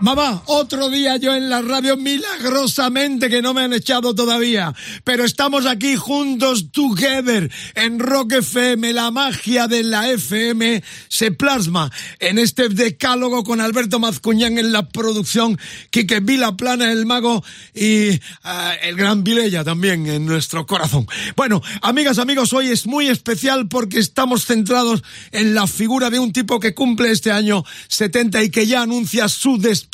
Mamá, otro día yo en la radio milagrosamente que no me han echado todavía, pero estamos aquí juntos together en Rock FM, la magia de la FM se plasma en este decálogo con Alberto Mazcuñán en la producción, Quique Vila Plana el mago y ah, el gran Vilella también en nuestro corazón. Bueno, amigas, amigos, hoy es muy especial porque estamos centrados en la figura de un tipo que cumple este año 70 y que ya anuncia su despedida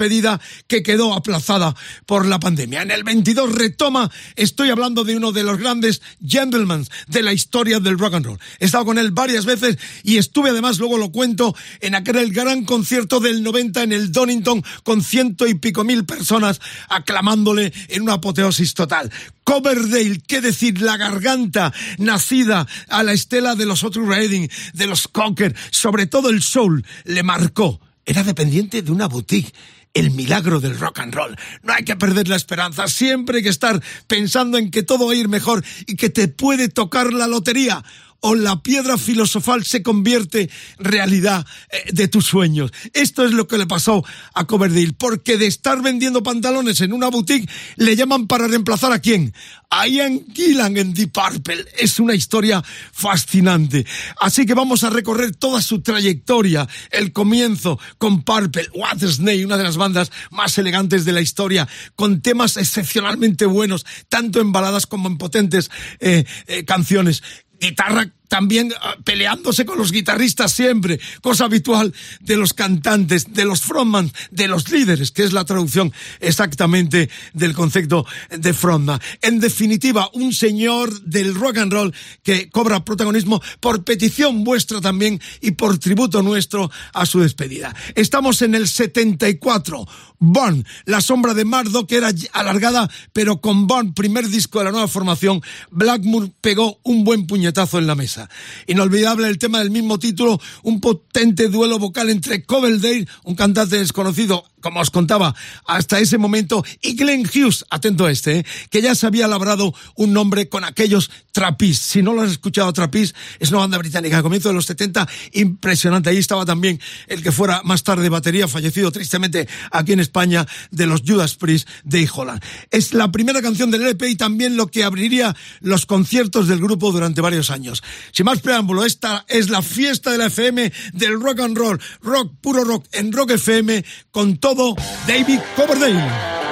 que quedó aplazada por la pandemia. En el 22 retoma, estoy hablando de uno de los grandes gentlemen de la historia del rock and roll. He estado con él varias veces y estuve además, luego lo cuento, en aquel gran concierto del 90 en el Donington con ciento y pico mil personas aclamándole en una apoteosis total. Coverdale, qué decir, la garganta nacida a la estela de los Otis Redding, de los Cocker, sobre todo el soul, le marcó. Era dependiente de una boutique el milagro del rock and roll. No hay que perder la esperanza, siempre hay que estar pensando en que todo va a ir mejor y que te puede tocar la lotería o la piedra filosofal se convierte realidad eh, de tus sueños. Esto es lo que le pasó a Coverdale, porque de estar vendiendo pantalones en una boutique le llaman para reemplazar a quién? A Ian Gillan en Deep Purple. Es una historia fascinante. Así que vamos a recorrer toda su trayectoria, el comienzo con Purple, What Snake, una de las bandas más elegantes de la historia, con temas excepcionalmente buenos, tanto en baladas como en potentes eh, eh, canciones guitarra también ah, peleándose con los guitarristas siempre, cosa habitual de los cantantes, de los frontman, de los líderes, que es la traducción exactamente del concepto de frontman. En definitiva, un señor del rock and roll que cobra protagonismo por petición vuestra también y por tributo nuestro a su despedida. Estamos en el 74. Bond, la sombra de Mardo, que era alargada, pero con Bond, primer disco de la nueva formación, Blackmoor pegó un buen puñetazo en la mesa. Inolvidable el tema del mismo título, un potente duelo vocal entre Coverdale, un cantante desconocido, como os contaba, hasta ese momento, y Glenn Hughes, atento a este, ¿eh? que ya se había labrado un nombre con aquellos Trapis. Si no lo has escuchado, Trapis es una banda británica a comienzo de los 70, impresionante. Ahí estaba también el que fuera más tarde batería, fallecido tristemente aquí en España, de los Judas Priest de Holland. Es la primera canción del LP y también lo que abriría los conciertos del grupo durante varios años. Sin más preámbulo, esta es la fiesta de la FM del rock and roll, rock, puro rock, en Rock FM, con todo David Coverdale.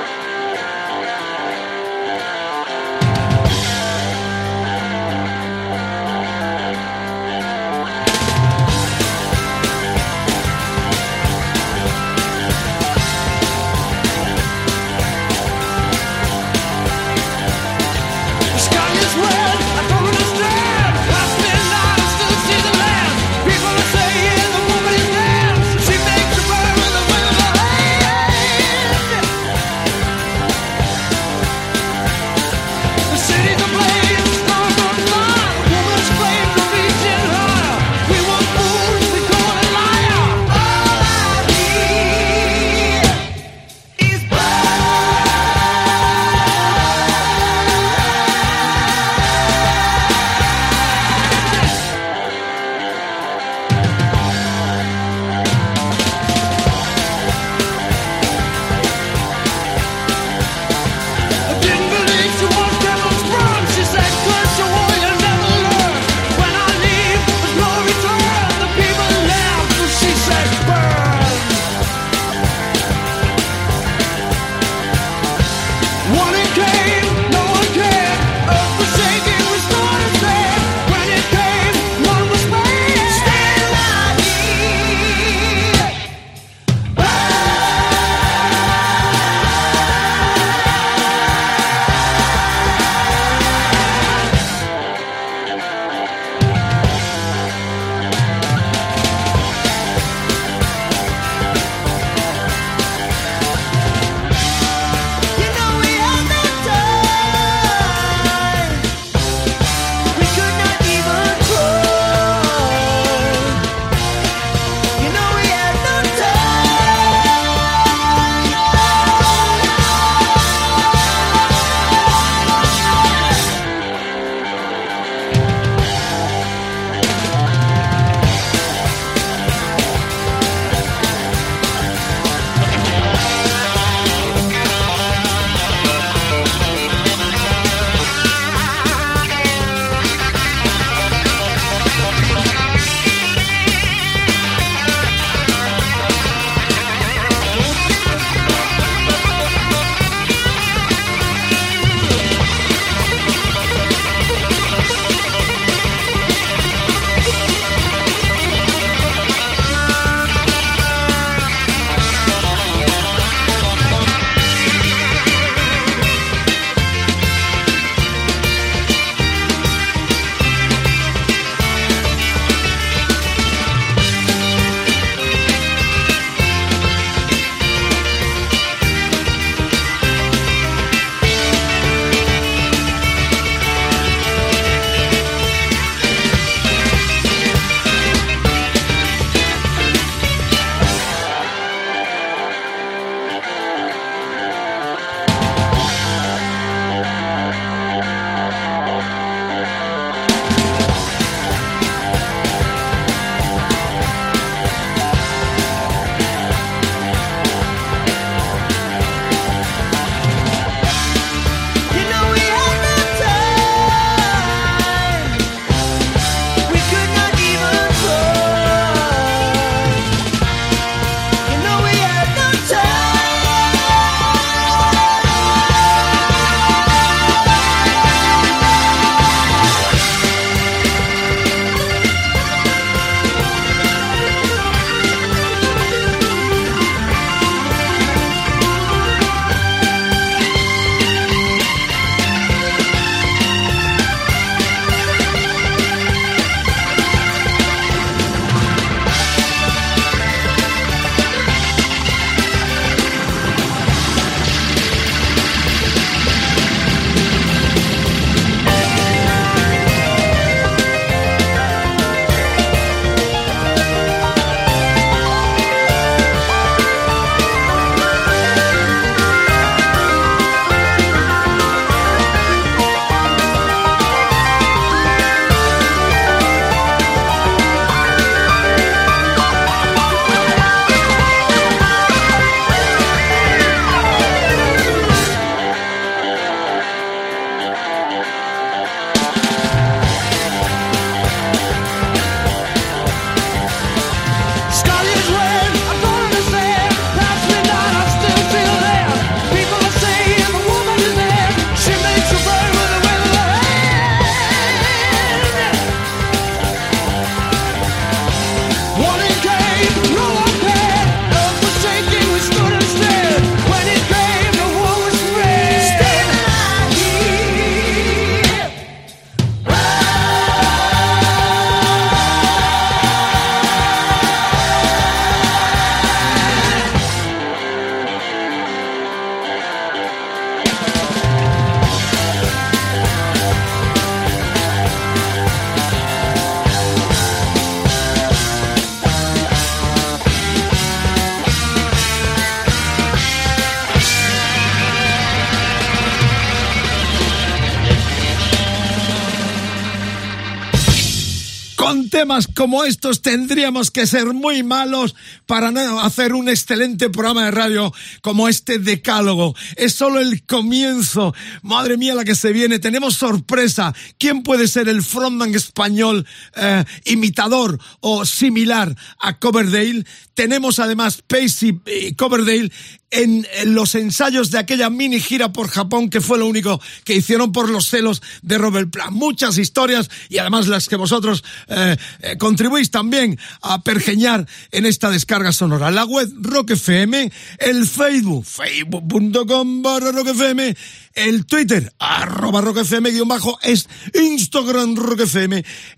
Como estos tendríamos que ser muy malos para hacer un excelente programa de radio como este Decálogo. Es solo el comienzo. Madre mía la que se viene. Tenemos sorpresa. ¿Quién puede ser el frontman español eh, imitador o similar a Coverdale? Tenemos además Pacey y Coverdale en, los ensayos de aquella mini gira por Japón que fue lo único que hicieron por los celos de Robert Plant. Muchas historias y además las que vosotros eh, eh, contribuís también a pergeñar en esta descarga sonora. La web Rock FM, el Facebook, facebook.com barra Rock el Twitter, arroba Rock guion bajo, es Instagram Rock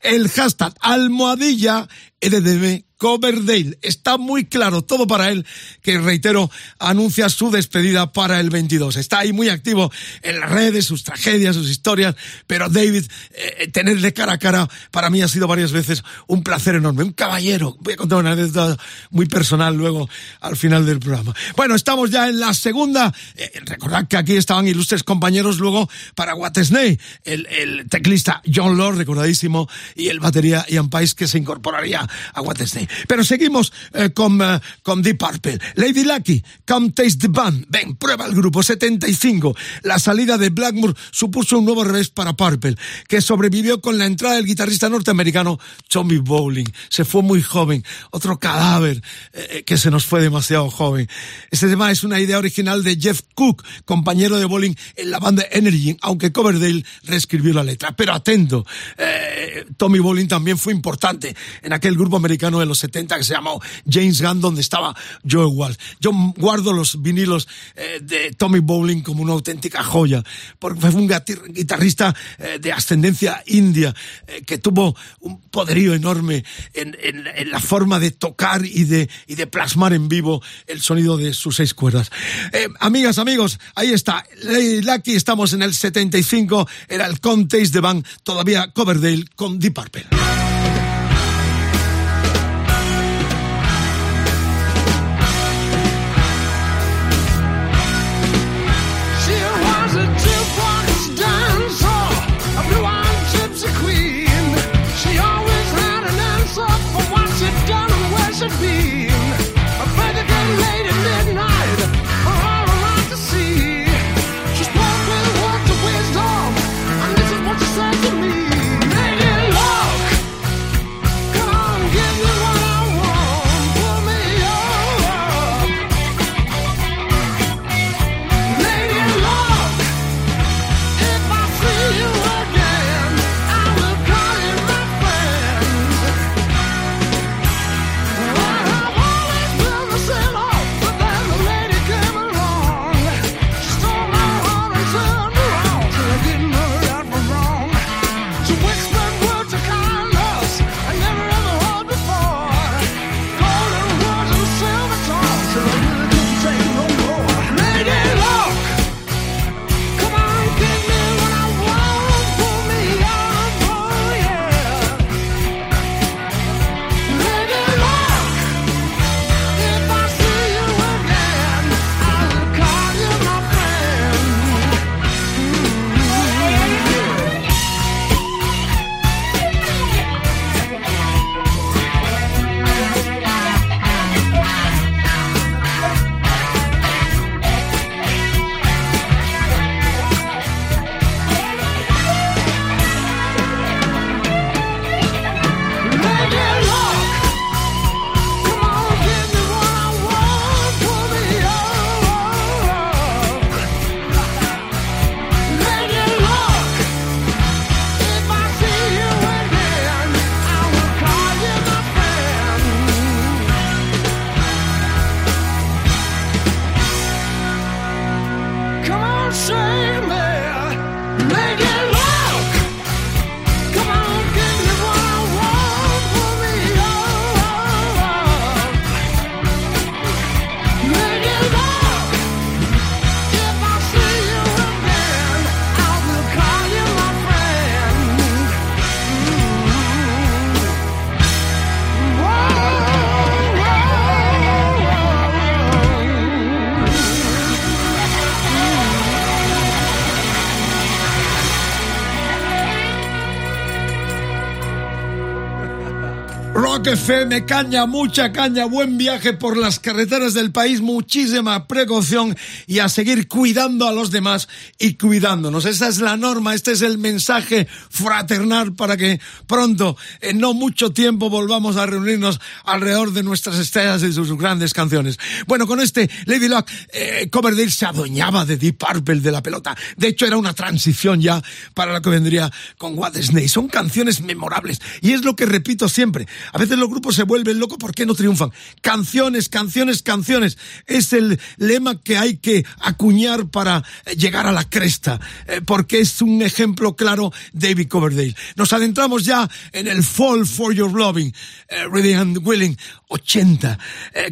el hashtag almohadilla EDDB Coverdale. Está muy claro todo para él, que reitero, anuncia su despedida para el 22. Está ahí muy activo en las redes, sus tragedias, sus historias, pero David, eh, tenerle cara a cara, para mí ha sido varias veces un placer enorme. Un caballero. Voy a contar una anécdota muy personal luego al final del programa. Bueno, estamos ya en la segunda. Eh, recordad que aquí estaban ilustres compañeros luego para Snake, el, el teclista John Lord, recordadísimo, y el batería Ian Pais que se incorporaría a Snake. Pero seguimos eh, con, eh, con Deep Purple. Lady Lucky, Come Taste the Band. Ven, prueba el grupo 75. La salida de Blackmore supuso un nuevo revés para Purple, que sobrevivió con la entrada del guitarrista norteamericano Tommy Bowling. Se fue muy joven. Otro cadáver eh, que se nos fue demasiado joven. Este tema es una idea original de Jeff Cook, compañero de Bowling en la banda Energy, aunque Coverdale reescribió la letra. Pero atento, Tommy Bowling también fue importante en aquel grupo americano de los 70 que se llamó James Gunn, donde estaba Joe Walsh. Yo guardo los vinilos eh, de Tommy Bowling como una auténtica joya, porque fue un guitarrista eh, de ascendencia india eh, que tuvo un poderío enorme en, en- en la forma de tocar y de, y de plasmar en vivo el sonido de sus seis cuerdas. Eh, amigas, amigos, ahí está. Lady Lucky, estamos en el 75, era el Contest de Band, todavía Coverdale con Deep Purple. FM, caña, mucha caña, buen viaje por las carreteras del país, muchísima precaución y a seguir cuidando a los demás y cuidándonos. Esa es la norma, este es el mensaje fraternal para que pronto, en no mucho tiempo, volvamos a reunirnos alrededor de nuestras estrellas y sus grandes canciones. Bueno, con este Lady Luck, eh, Coverdale se adueñaba de Deep Purple de la pelota. De hecho, era una transición ya para lo que vendría con What Disney. Son canciones memorables y es lo que repito siempre. A veces los grupos se vuelven locos, ¿por qué no triunfan? Canciones, canciones, canciones. Es el lema que hay que acuñar para eh, llegar a la cresta, eh, porque es un ejemplo claro David Coverdale. Nos adentramos ya en el Fall for Your Loving, eh, Ready and Willing, 80.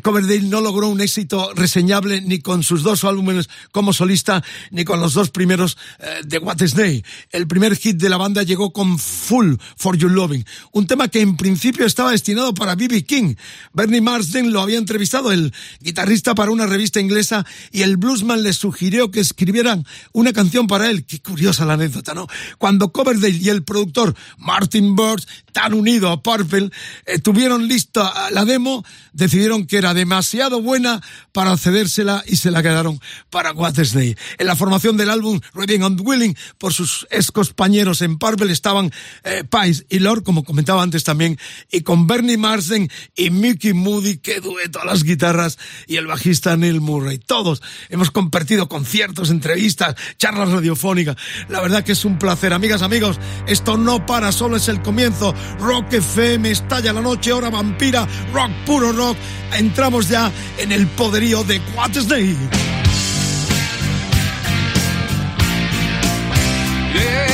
Coverdale no logró un éxito reseñable ni con sus dos álbumes como solista, ni con los dos primeros de What Disney. El primer hit de la banda llegó con Full for Your Loving, un tema que en principio estaba destinado para B.B. King. Bernie Marsden lo había entrevistado, el guitarrista, para una revista inglesa y el bluesman le sugirió que escribieran una canción para él. Qué curiosa la anécdota, ¿no? Cuando Coverdale y el productor Martin Bird, tan unido a Purple, eh, tuvieron lista la demo, decidieron que era demasiado buena para cedérsela y se la quedaron para Day. En la formación del álbum Reading and Willing, por sus ex compañeros en Purple estaban eh, Pice y Lord, como comentaba antes también, y con Bernie Marsden y Mickey Moody, que dueto a las guitarras, y el bajista Neil Murray. Todos hemos compartido conciertos, entrevistas, charlas radiofónicas. La verdad que es un placer. Amigas, amigos, esto no para, solo es el comienzo. Rock FM, estalla la noche, hora vampira, rock puro rock. Entramos ya en el poderío de. I'm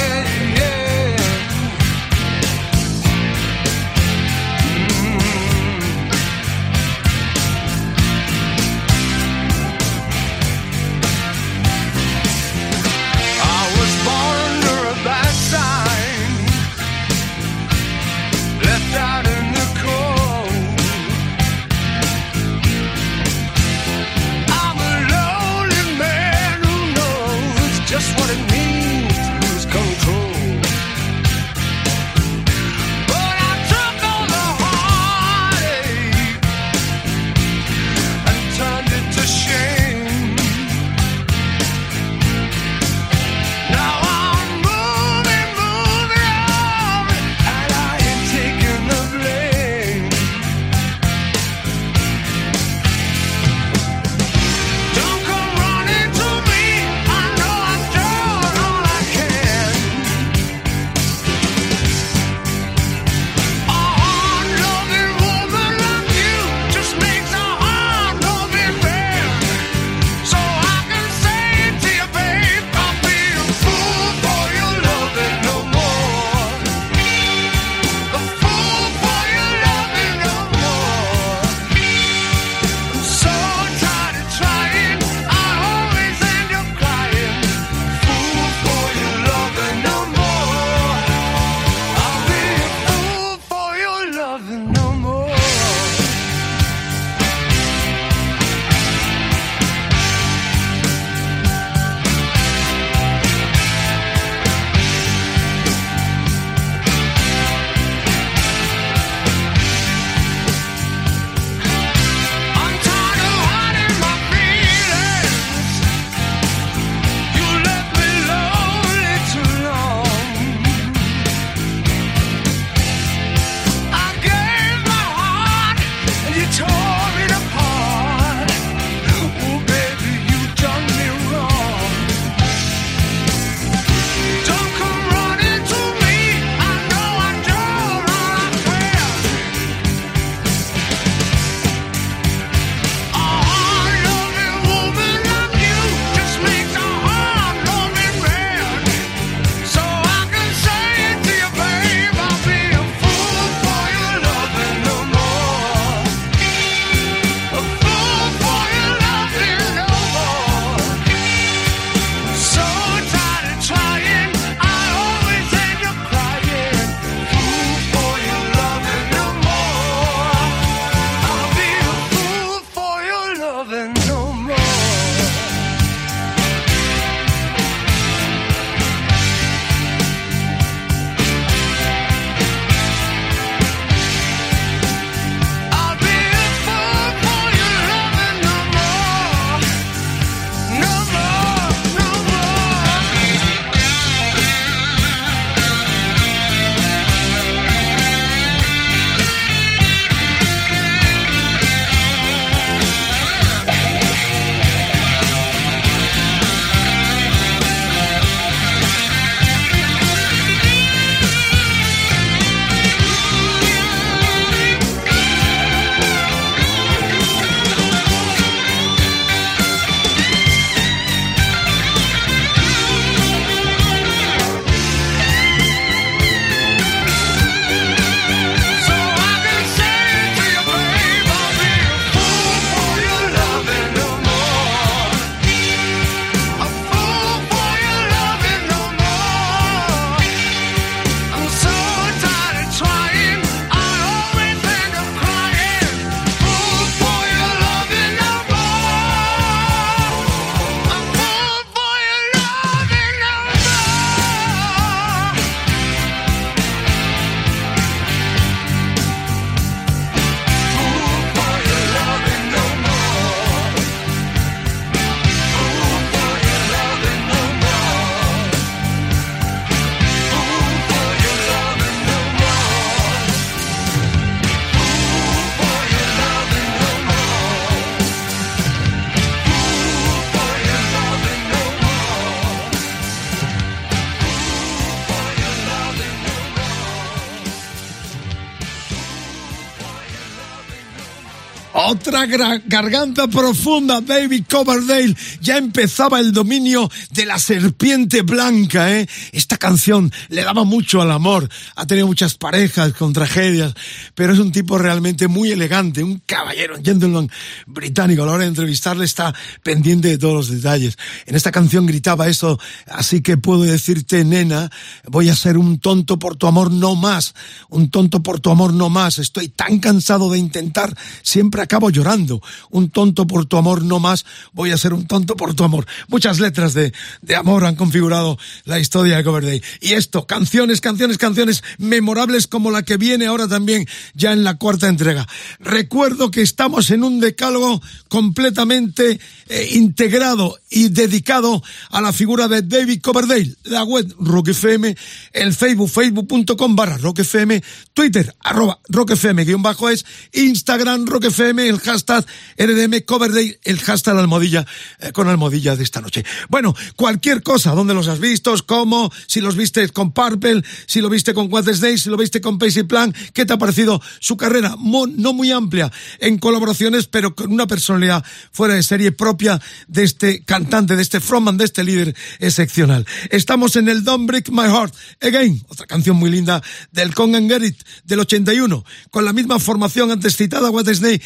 Otra garganta profunda, David Coverdale. Ya empezaba el dominio de la serpiente blanca, ¿eh? Esta canción le daba mucho al amor. Ha tenido muchas parejas con tragedias, pero es un tipo realmente muy elegante, un caballero, un gentleman británico. A la hora de entrevistarle está pendiente de todos los detalles. En esta canción gritaba eso, así que puedo decirte, nena, voy a ser un tonto por tu amor no más. Un tonto por tu amor no más. Estoy tan cansado de intentar, siempre acabo llorando. Un tonto por tu amor no más, voy a ser un tonto por tu amor. Muchas letras de, de amor han configurado la historia de Coverdale. Y esto, canciones, canciones, canciones memorables como la que viene ahora también ya en la cuarta entrega. Recuerdo que estamos en un decálogo completamente eh, integrado y dedicado a la figura de David Coverdale. La web Rock FM, el Facebook, facebook.com barra Rock FM, Twitter, arroba Rock FM guion bajo es, Instagram Rock FM, el hashtag RDM Coverdale, el hashtag almohadilla, eh, con almohadilla de esta noche. Bueno, cualquier cosa, ¿dónde los has visto? ¿Cómo? Si los viste con Purple, si lo viste con Day, si lo viste con Pacey Plan, ¿qué te ha parecido su carrera? no muy amplia en colaboraciones, pero con una personalidad fuera de serie propia de este cantante, de este frontman, de este líder excepcional. Estamos en el Don't Break My Heart Again, otra canción muy linda del Kong and Gerrit del 81. Con la misma formación antes citada, What Disney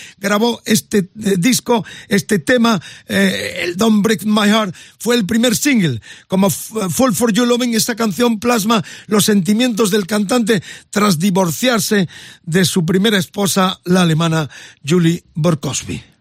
este eh, disco, este tema, eh, Don't Break My Heart, fue el primer single. Como Fall for You Loving, esta canción plasma los sentimientos del cantante tras divorciarse de su primera esposa, la alemana Julie Borkowski.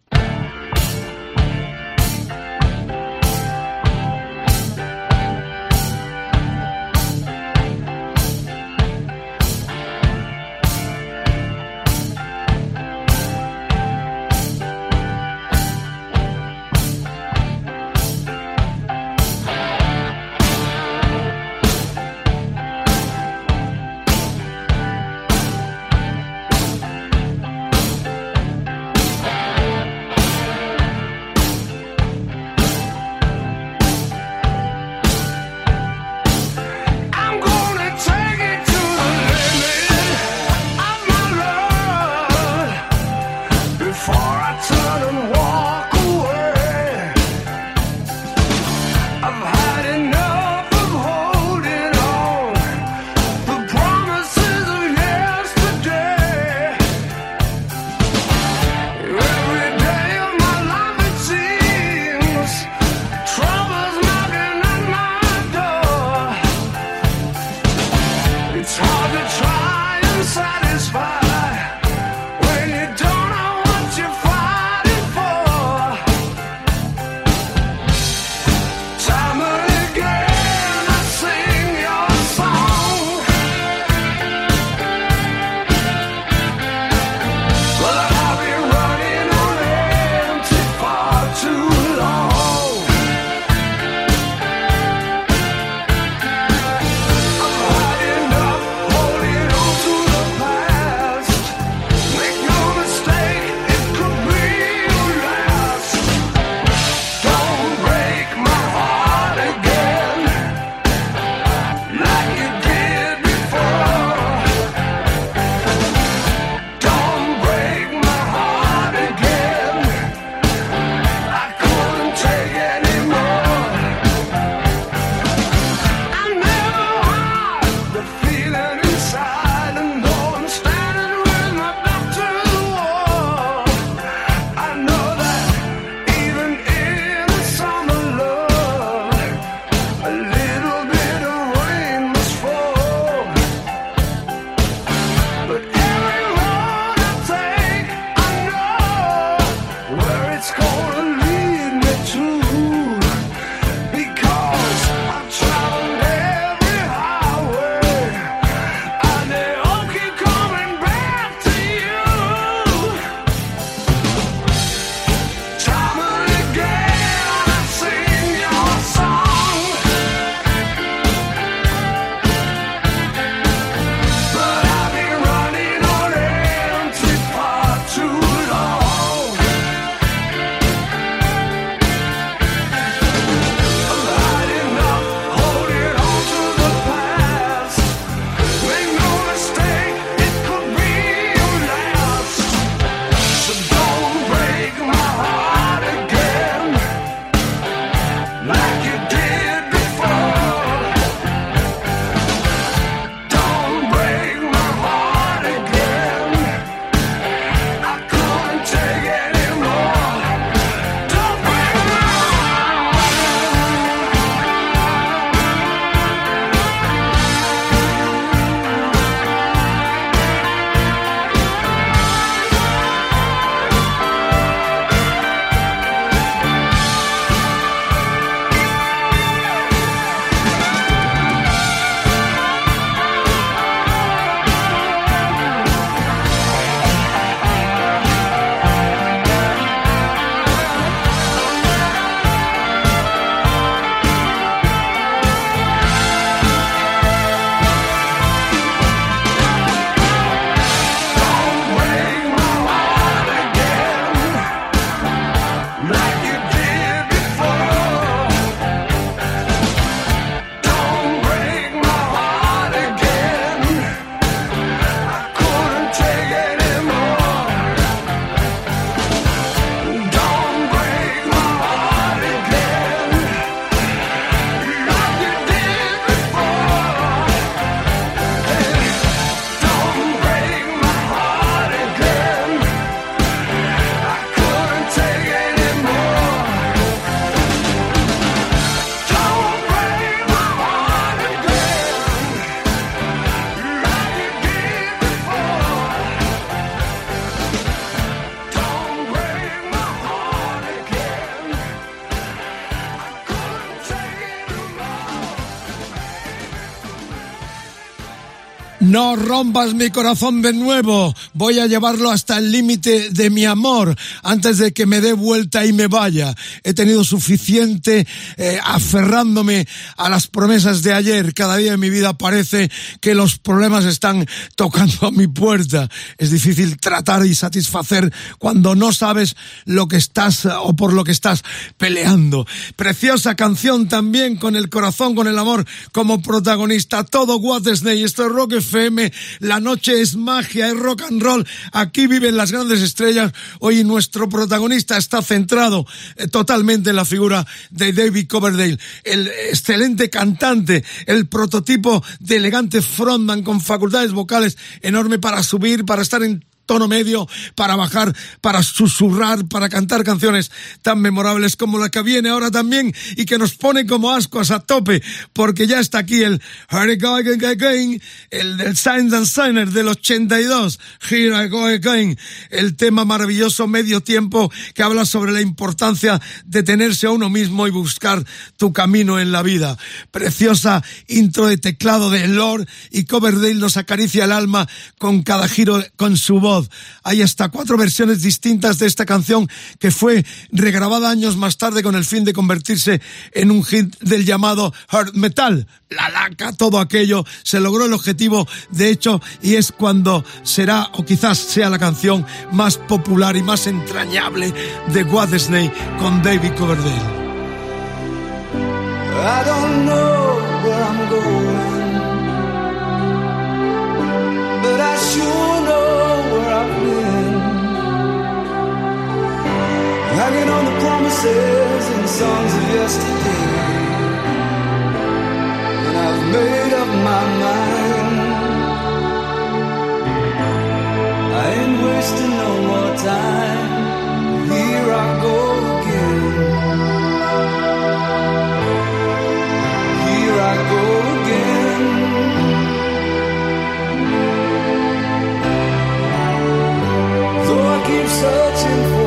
Rompas mi corazón de nuevo. Voy a llevarlo hasta el límite de mi amor antes de que me dé vuelta y me vaya. He tenido suficiente eh, aferrándome a las promesas de ayer. Cada día en mi vida parece que los problemas están tocando a mi puerta. Es difícil tratar y satisfacer cuando no sabes lo que estás o por lo que estás peleando. Preciosa canción también con el corazón, con el amor como protagonista. Todo Disney. Esto es Rock FM, la noche es magia, es rock and roll, aquí viven las grandes estrellas, hoy nuestro protagonista está centrado eh, totalmente en la figura de David Coverdale, el excelente cantante, el prototipo de elegante frontman con facultades vocales enorme para subir, para estar en tono medio para bajar, para susurrar, para cantar canciones tan memorables como la que viene ahora también y que nos pone como ascuas a tope, porque ya está aquí el Here I Go Again, el del Signs and Signers del 82, Here I Go Again, el tema maravilloso medio tiempo que habla sobre la importancia de tenerse a uno mismo y buscar tu camino en la vida. Preciosa intro de teclado de Lord y Coverdale nos acaricia el alma con cada giro con su voz hay hasta cuatro versiones distintas de esta canción que fue regrabada años más tarde con el fin de convertirse en un hit del llamado hard metal. La laca, todo aquello, se logró el objetivo de hecho y es cuando será o quizás sea la canción más popular y más entrañable de What con David Coverdale. I don't know hanging on the promises and songs of yesterday. And I've made up my mind. I ain't wasting no more time. Here I go again. Here I go again. Though I keep searching for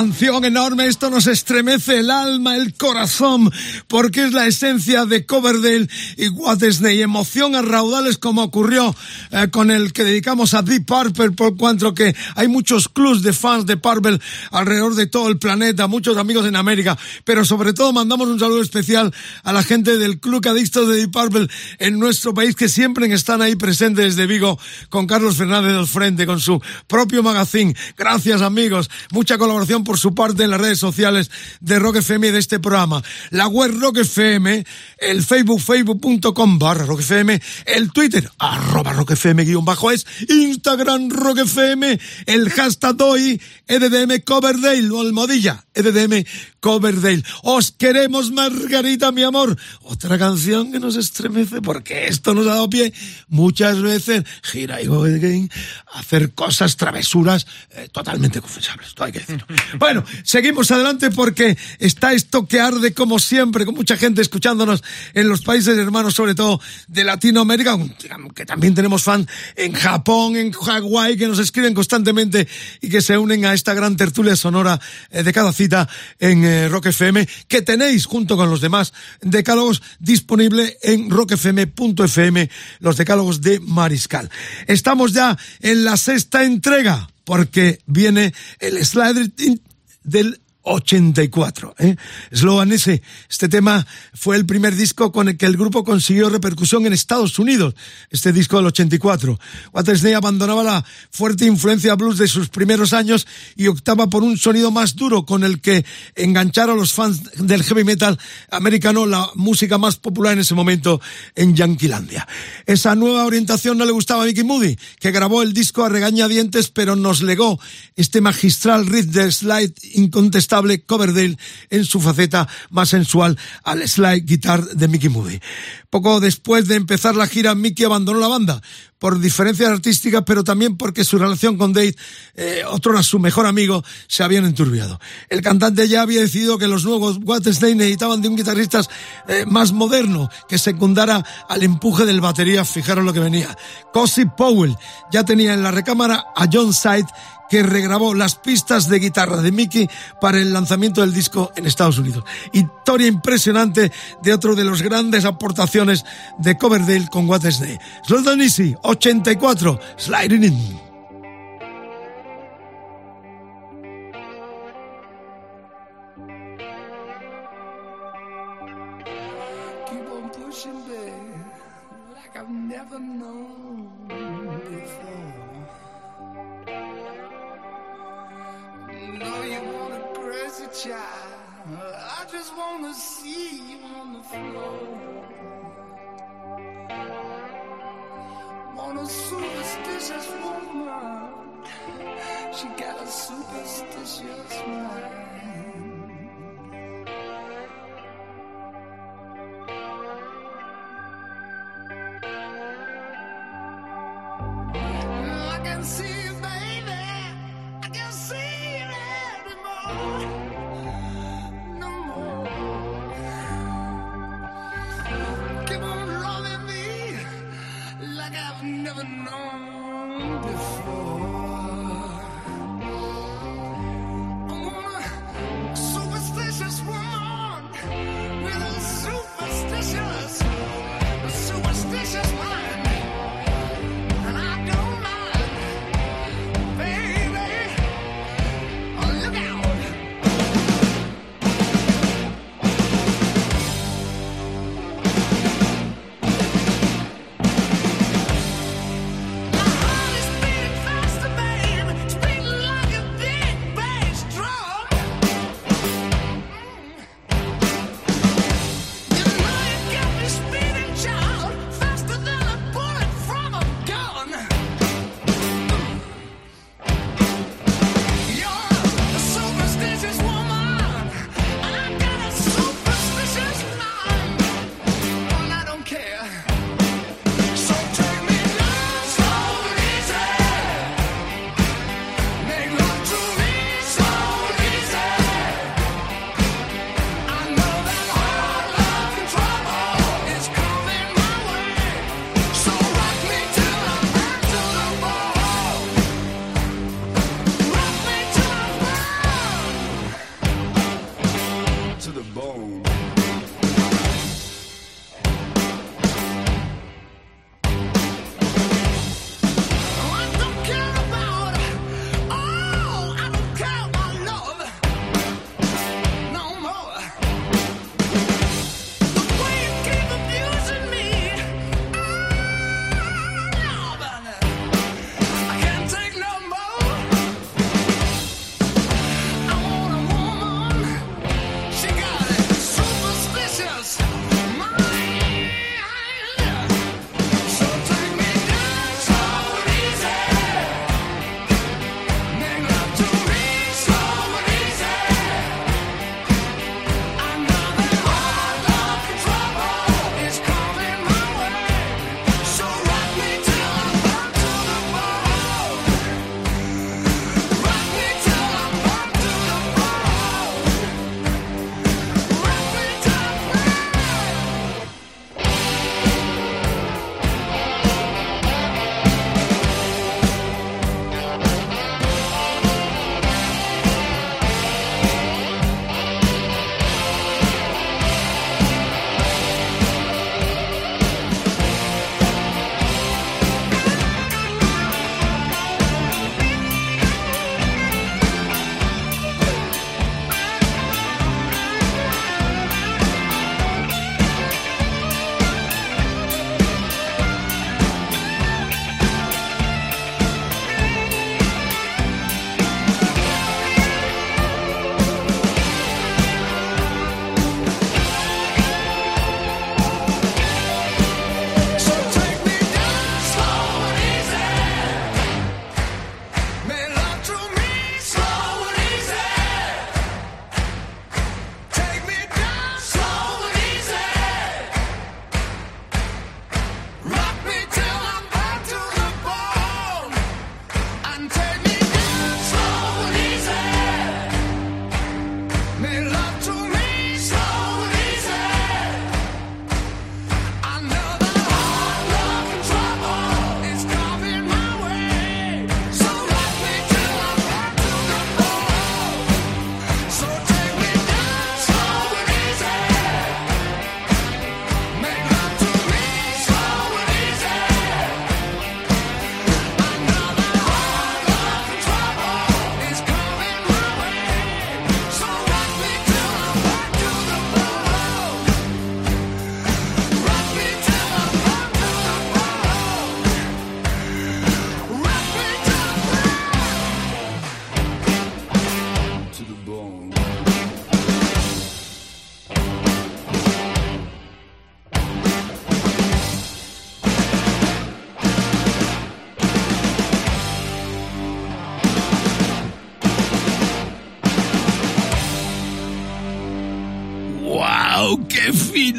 canción enorme, esto nos estremece el alma, el corazón, porque es la esencia de Coverdale y Watersney, emoción a raudales como ocurrió eh, con el que dedicamos a Deep Purple, por cuanto que hay muchos clubs de fans de Purple alrededor de todo el planeta, muchos amigos en América, pero sobre todo mandamos un saludo especial a la gente del Club Adictos de Deep Purple en nuestro país que siempre están ahí presentes desde Vigo con Carlos Fernández del Frente, con su propio magazine. Gracias amigos, mucha colaboración por su parte en las redes sociales de Rock FM y de este programa. La web Rock FM, el Facebook, facebook.com barra Rock FM, el Twitter, arroba Rock FM guion bajo es, Instagram Rock FM, el hashtag hoy, EDDM Coverdale o Almodilla, EDDM Coverdale. Os queremos, Margarita, mi amor. Otra canción que nos estremece porque esto nos ha dado pie muchas veces, gira y go again, hacer cosas, travesuras eh, totalmente confesables, esto hay que decirlo. Bueno, seguimos adelante porque está esto que arde como siempre, con mucha gente escuchándonos en los países hermanos, sobre todo de Latinoamérica, que también tenemos fan en Japón, en Hawái, que nos escriben constantemente y que se unen a esta gran tertulia sonora eh, de cada cita en eh, Rock FM, que tenéis junto con los demás decálogos disponible en rockfm.fm, los decálogos de Mariscal. Estamos ya en la sexta entrega porque viene el slider del 84. ¿eh? Slogan ese. Este tema fue el primer disco con el que el grupo consiguió repercusión en Estados Unidos. Este disco del 84. Watersnake abandonaba la fuerte influencia blues de sus primeros años y optaba por un sonido más duro con el que enganchar a los fans del heavy metal americano, la música más popular en ese momento en Yanquilandia. Esa nueva orientación no le gustaba a Mickey Moody, que grabó el disco a regañadientes, pero nos legó este magistral riff de slide incontestable Coverdale en su faceta más sensual al slide guitar de Mickey Moody. Poco después de empezar la gira, Mickey abandonó la banda por diferencias artísticas, pero también porque su relación con Dave, eh, otro era su mejor amigo, se habían enturbiado. El cantante ya había decidido que los nuevos Watersnake necesitaban de un guitarrista eh, más moderno, que secundara al empuje del batería, fijaros lo que venía. Cosi Powell ya tenía en la recámara a John Side, que regrabó las pistas de guitarra de Mickey para el lanzamiento del disco en Estados Unidos. Historia impresionante de otro de los grandes aportaciones de Coverdale con Watersnake. Slow Easy, 84, Sliding In. precious one.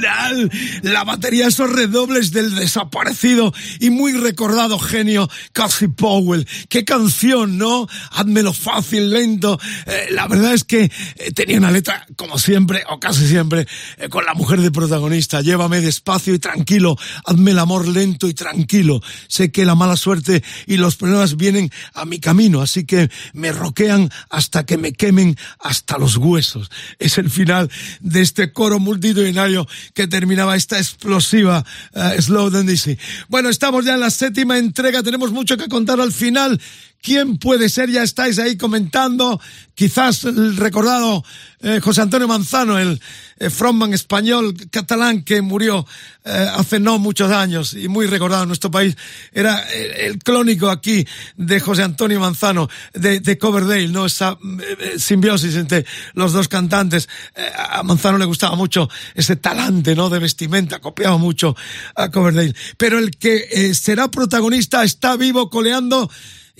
Final! La batería, esos redobles del desaparecido y muy recordado genio Cassie Powell. ¡Qué canción, no! Házmelo fácil, lento. Eh, la verdad es que eh, tenía una letra, como siempre, o casi siempre, eh, con la mujer de protagonista. Llévame despacio y tranquilo. Hazme el amor lento y tranquilo. Sé que la mala suerte y los problemas vienen a mi camino, así que me roquean hasta que me quemen hasta los huesos. Es el final de este coro multitudinario que terminaba esta explosiva Slow and Easy. Bueno, estamos ya en la séptima entrega, tenemos mucho que contar al final. ¿Quién puede ser? Ya estáis ahí comentando. Quizás el recordado eh, José Antonio Manzano, el eh, frontman español catalán que murió eh, hace no muchos años y muy recordado en nuestro país. Era el, clónico aquí de José Antonio Manzano, de, de Coverdale, ¿no? Esa simbiosis entre los dos cantantes. a Manzano le gustaba mucho ese talante, ¿no? De vestimenta, copiaba mucho a Coverdale. Pero el que será protagonista está vivo coleando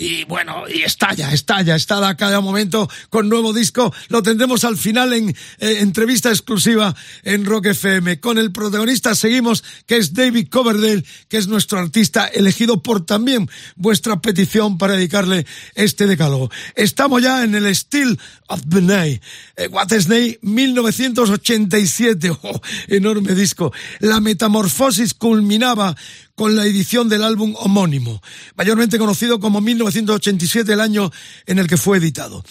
y bueno, y estalla, estalla, está a cada momento con nuevo disco. Lo tendremos al final en eh, entrevista exclusiva en Rock FM. Con el protagonista seguimos, que es David Coverdale, que es nuestro artista elegido por también vuestra petición para dedicarle este decálogo. Estamos ya en el Steel of the Night. Eh, What is 1987. Oh, enorme disco. La metamorfosis culminaba con la edición del álbum homónimo, mayormente conocido como 1987, el año en el que fue editado.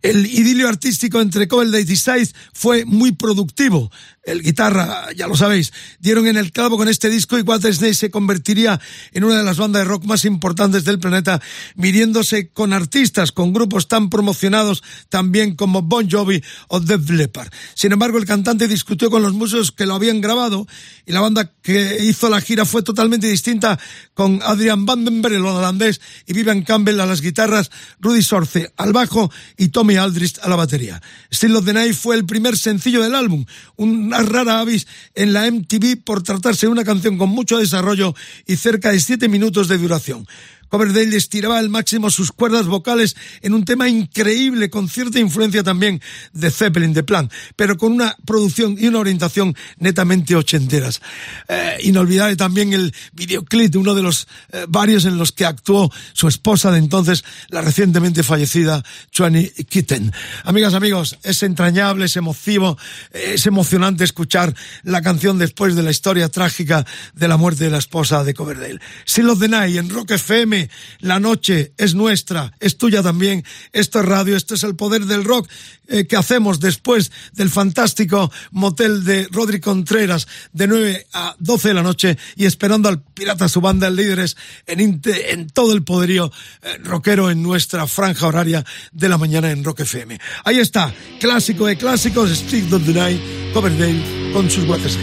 El idilio artístico entre y Size fue muy productivo, el guitarra, ya lo sabéis, dieron en el clavo con este disco y Walter Snake se convertiría en una de las bandas de rock más importantes del planeta, midiéndose con artistas, con grupos tan promocionados también como Bon Jovi o Def Leppard. Sin embargo, el cantante discutió con los músicos que lo habían grabado y la banda que hizo la gira fue totalmente distinta con Adrian Vandenberg, el holandés, y Vivian Campbell a las guitarras, Rudy Sorce al bajo y Tommy a la batería. Still of the Night fue el primer sencillo del álbum, un rara avis en la MTV por tratarse de una canción con mucho desarrollo y cerca de siete minutos de duración. Coverdale estiraba al máximo sus cuerdas vocales en un tema increíble, con cierta influencia también de Zeppelin, de Plan, pero con una producción y una orientación netamente ochenteras. Eh, inolvidable también el videoclip, uno de los eh, varios en los que actuó su esposa de entonces, la recientemente fallecida Joanny Kitten. Amigas, amigos, es entrañable, es emotivo, es emocionante escuchar la canción después de la historia trágica de la muerte de la esposa de Coverdale. Of the Night en Rock FM la noche es nuestra, es tuya también. Esto es radio, esto es el poder del rock eh, que hacemos después del fantástico motel de Rodri Contreras de 9 a 12 de la noche y esperando al Pirata su banda, líderes en, en todo el poderío eh, rockero en nuestra franja horaria de la mañana en Rock FM. Ahí está, clásico de clásicos, Street of the Night, Coverdale con sus guates.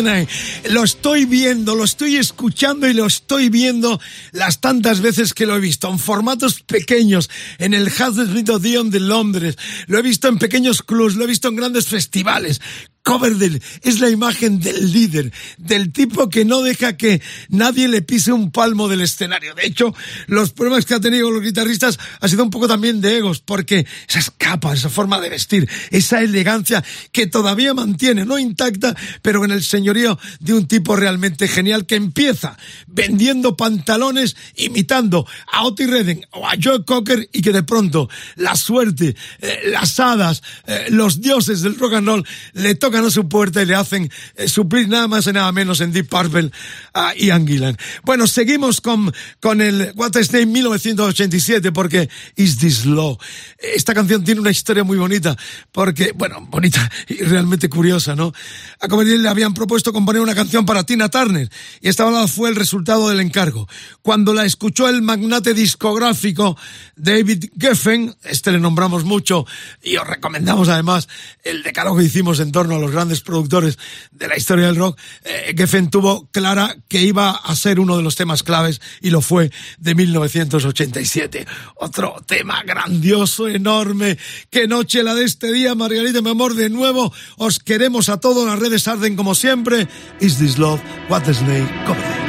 Night. Lo estoy viendo, lo estoy escuchando y lo estoy viendo las tantas veces que lo he visto, en formatos pequeños, en el Smith Odeon de Londres, lo he visto en pequeños clubs, lo he visto en grandes festivales, Coverdale es la imagen del líder, del tipo que no deja que nadie le pise un palmo del escenario. De hecho, los problemas que ha tenido los guitarristas ha sido un poco también de egos, porque esas capas, esa forma de vestir, esa elegancia que todavía mantiene, no intacta, pero en el señorío de un tipo realmente genial que empieza vendiendo pantalones imitando a Otis Redding o a Joe Cocker y que de pronto la suerte, eh, las hadas, eh, los dioses del rock and roll le tocan tocan a su puerta y le hacen eh, suplir nada más y nada menos en Deep Purple a Ian Gillan. Bueno, seguimos con, con el What is Name 1987 porque Is This Law. Esta canción tiene una historia muy bonita porque, bueno, bonita y realmente curiosa, ¿no? A Comedian le habían propuesto componer una canción para Tina Turner y esta balada fue el resultado del encargo. Cuando la escuchó el magnate discográfico David Geffen, este le nombramos mucho y os recomendamos además el decálogo que hicimos en torno a los grandes productores de la historia del rock, eh, Geffen tuvo clara que iba a ser uno de los temas claves y lo fue de 1987. Otro tema grandioso, enorme. Qué noche la de este día, Margarita, mi amor, de nuevo os queremos a todos, las redes arden como siempre. Is this love? What name? It's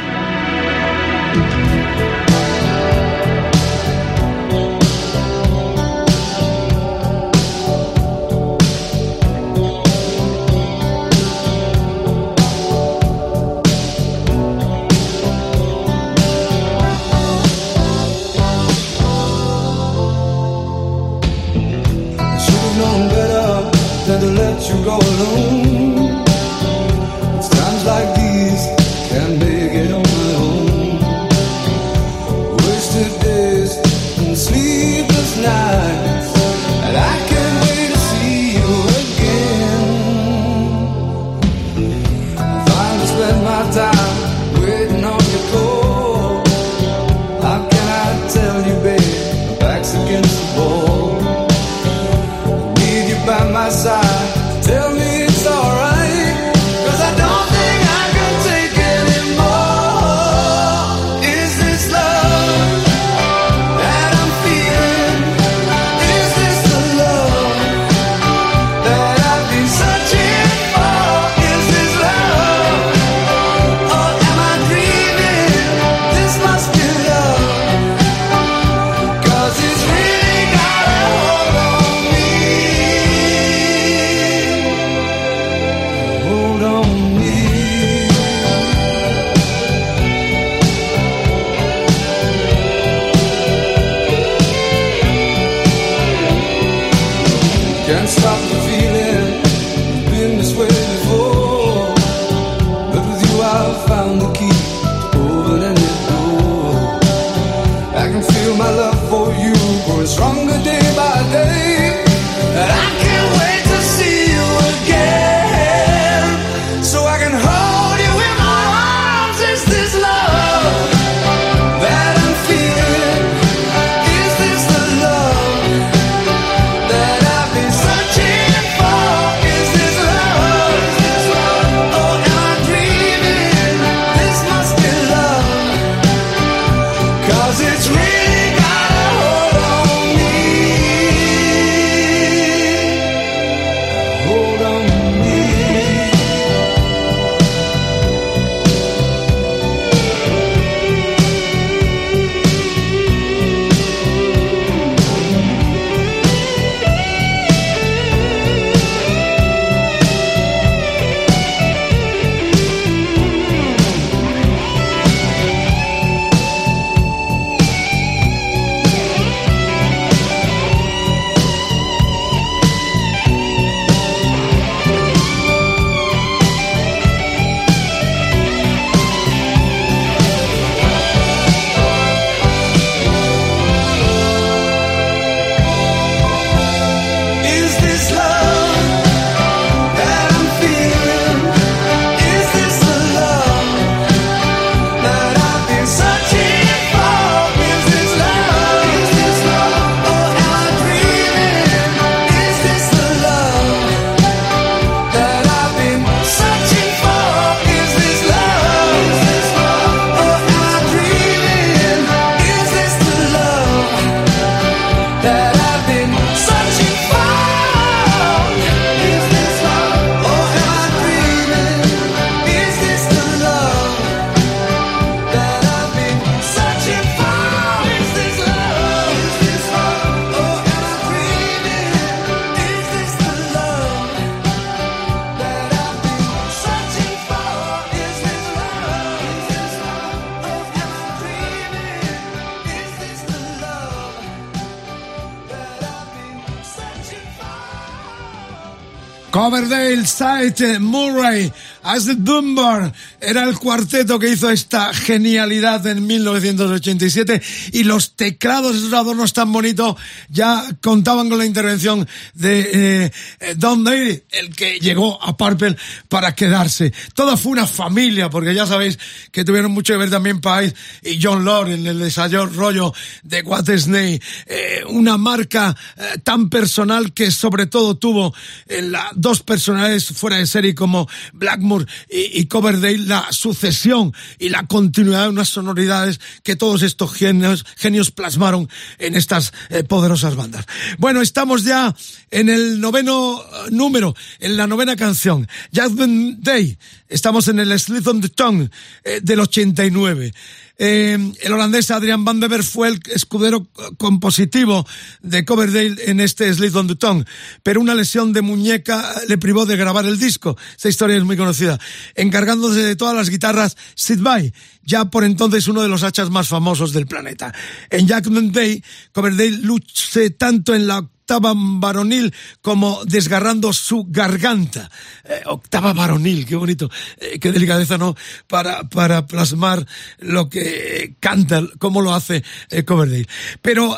Coverdale, Sight, Murray, Acid Dunbar, era el cuarteto que hizo esta genialidad en 1987 y los teclados, esos adornos tan bonitos, ya contaban con la intervención de eh, Don Daly, el que llegó a Purple para quedarse. Toda fue una familia, porque ya sabéis que tuvieron mucho que ver también Pais y John Lord en el desarrollo de What Snake, eh, una marca eh, tan personal que sobre todo tuvo en la dos personajes fuera de serie como Blackmore y, Coverdale, la sucesión y la continuidad de unas sonoridades que todos estos genios, genios plasmaron en estas eh, poderosas bandas. Bueno, estamos ya en el noveno eh, número, en la novena canción, Jasmine Day. Estamos en el Slip on the Tongue eh, del 89. Eh, el holandés Adrian Van de Ver fue el escudero compositivo de Coverdale en este Slip on the Tongue, pero una lesión de muñeca le privó de grabar el disco. Esta historia es muy conocida. Encargándose de todas las guitarras, Sid Vai, ya por entonces uno de los hachas más famosos del planeta. En Jackman Day, Coverdale luce tanto en la octava varonil como desgarrando su garganta. Eh, octava varonil, qué bonito, eh, qué delicadeza, ¿no? Para, para plasmar lo que canta, cómo lo hace eh, Coverdale. Pero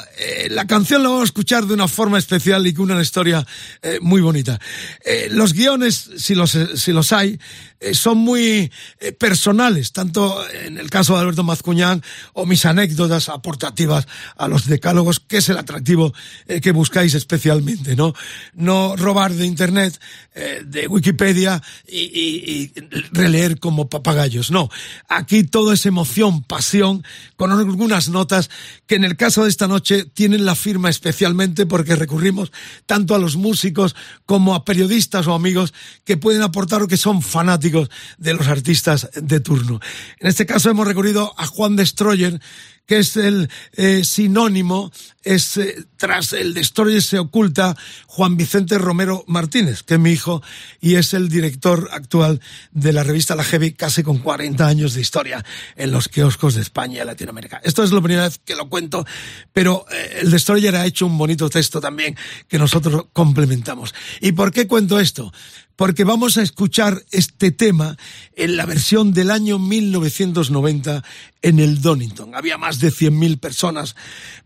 la canción la vamos a escuchar de una forma especial y con una historia muy bonita. los guiones, si los, si los hay, son muy personales, tanto en el caso de Alberto Mazcuñán o mis anécdotas aportativas a los decálogos, que es el atractivo que buscáis especialmente, ¿no? No robar de Internet, eh, de Wikipedia y, y, releer como papagayos, no. Aquí todo es emoción, pasión, con algunas notas que en el caso de esta noche tienen la firma especialmente porque recurrimos tanto a los músicos como a periodistas o amigos que pueden aportar o que son fanáticos de los artistas de turno. En este caso hemos recurrido a Juan Destroyer, que es el eh, sinónimo, es eh, tras el Destroyer se oculta Juan Vicente Romero Martínez, que es mi hijo y es el director actual de la revista La Heavy, casi con 40 años de historia en los kioscos de España y Latinoamérica. Esto es la primera vez que lo cuento, pero eh, el Destroyer ha hecho un bonito texto también que nosotros complementamos. ¿Y por qué cuento esto? porque vamos a escuchar este tema en la versión del año 1990 en el Donington. Había más de 100.000 personas.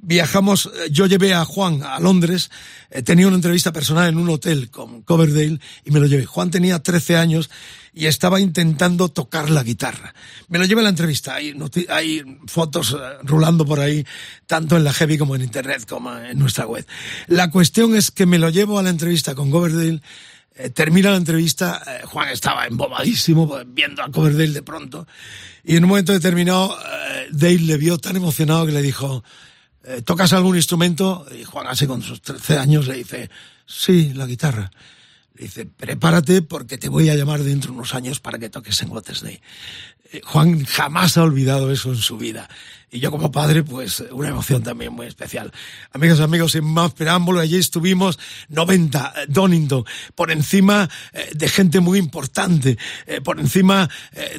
Viajamos, eh, yo llevé a Juan a Londres, eh, tenía una entrevista personal en un hotel con Coverdale y me lo llevé. Juan tenía 13 años y estaba intentando tocar la guitarra. Me lo llevé a la entrevista, hay, hay fotos eh, rulando por ahí, tanto en la Heavy como en Internet, como en nuestra web. La cuestión es que me lo llevo a la entrevista con Coverdale eh, termina la entrevista, Juan estaba embobadísimo pues, viendo a Coverdale de pronto y en un momento determinado Dale le vio tan emocionado que le dijo, ¿tocas algún instrumento? Y Juan hace con sus 13 años le dice, sí, la guitarra. Dice, prepárate porque te voy a llamar dentro de unos años para que toques en What's Day. Juan jamás ha olvidado eso en su vida. Y yo como padre, pues una emoción también muy especial. Amigas y amigos, sin más preámbulo, allí estuvimos 90, eh, Donington, por encima eh, de gente muy importante, eh, por encima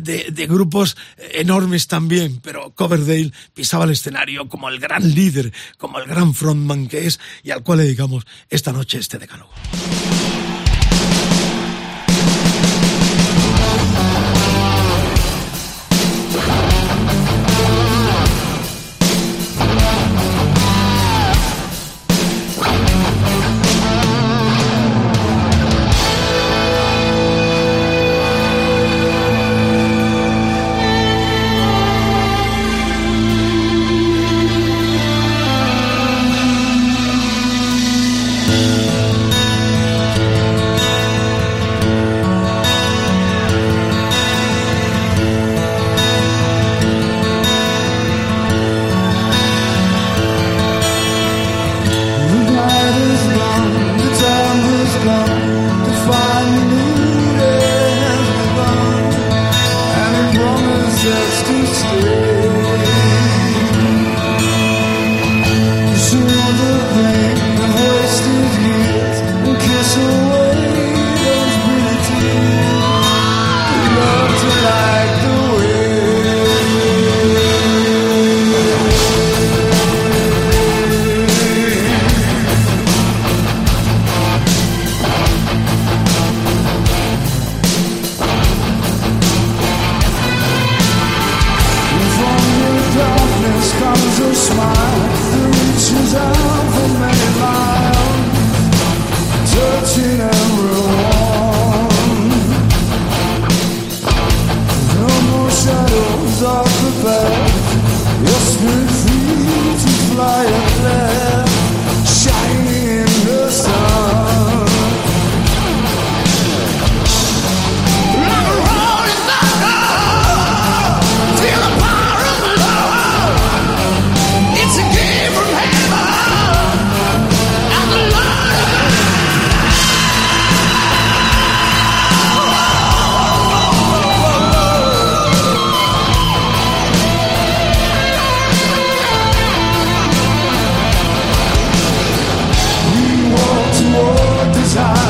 de, de, grupos enormes también, pero Coverdale pisaba el escenario como el gran líder, como el gran frontman que es y al cual le dedicamos esta noche este decálogo. Time.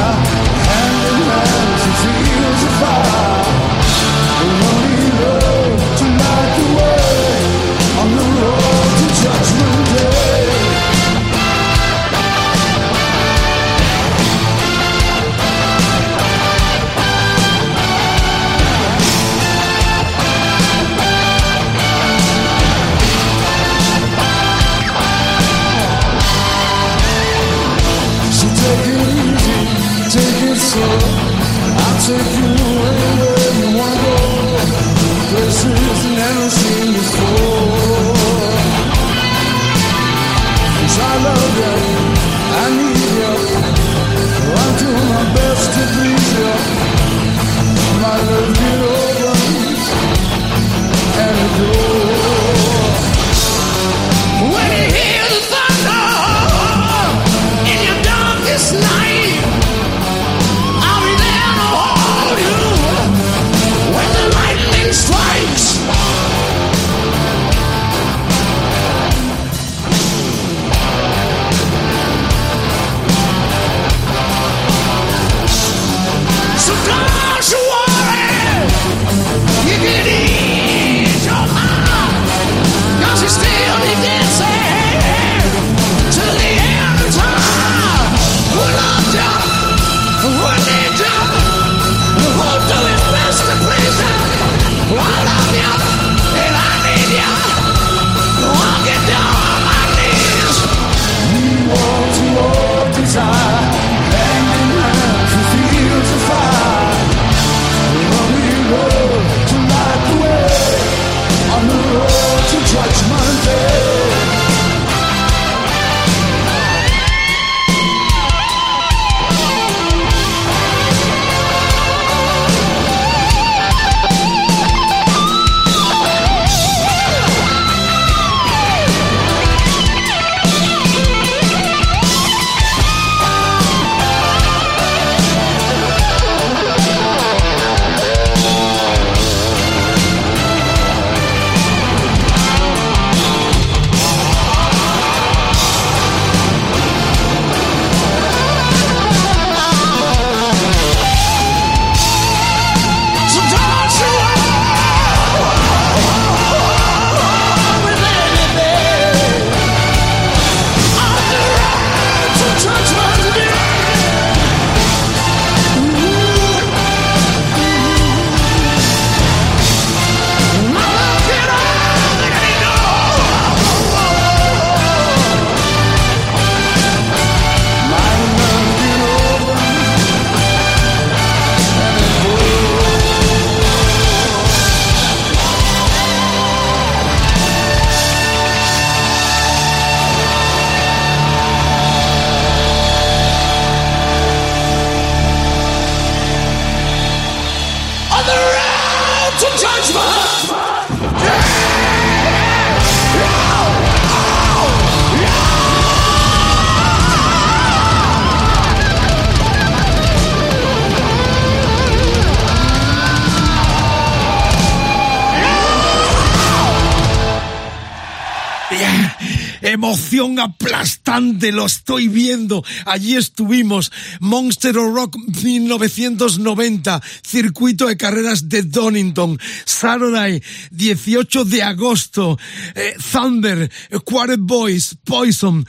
Aplastante, lo estoy viendo. Allí estuvimos. Monster Rock 1990, circuito de carreras de Donington. Saturday, 18 de agosto. Eh, Thunder, Quartet Boys, Poison.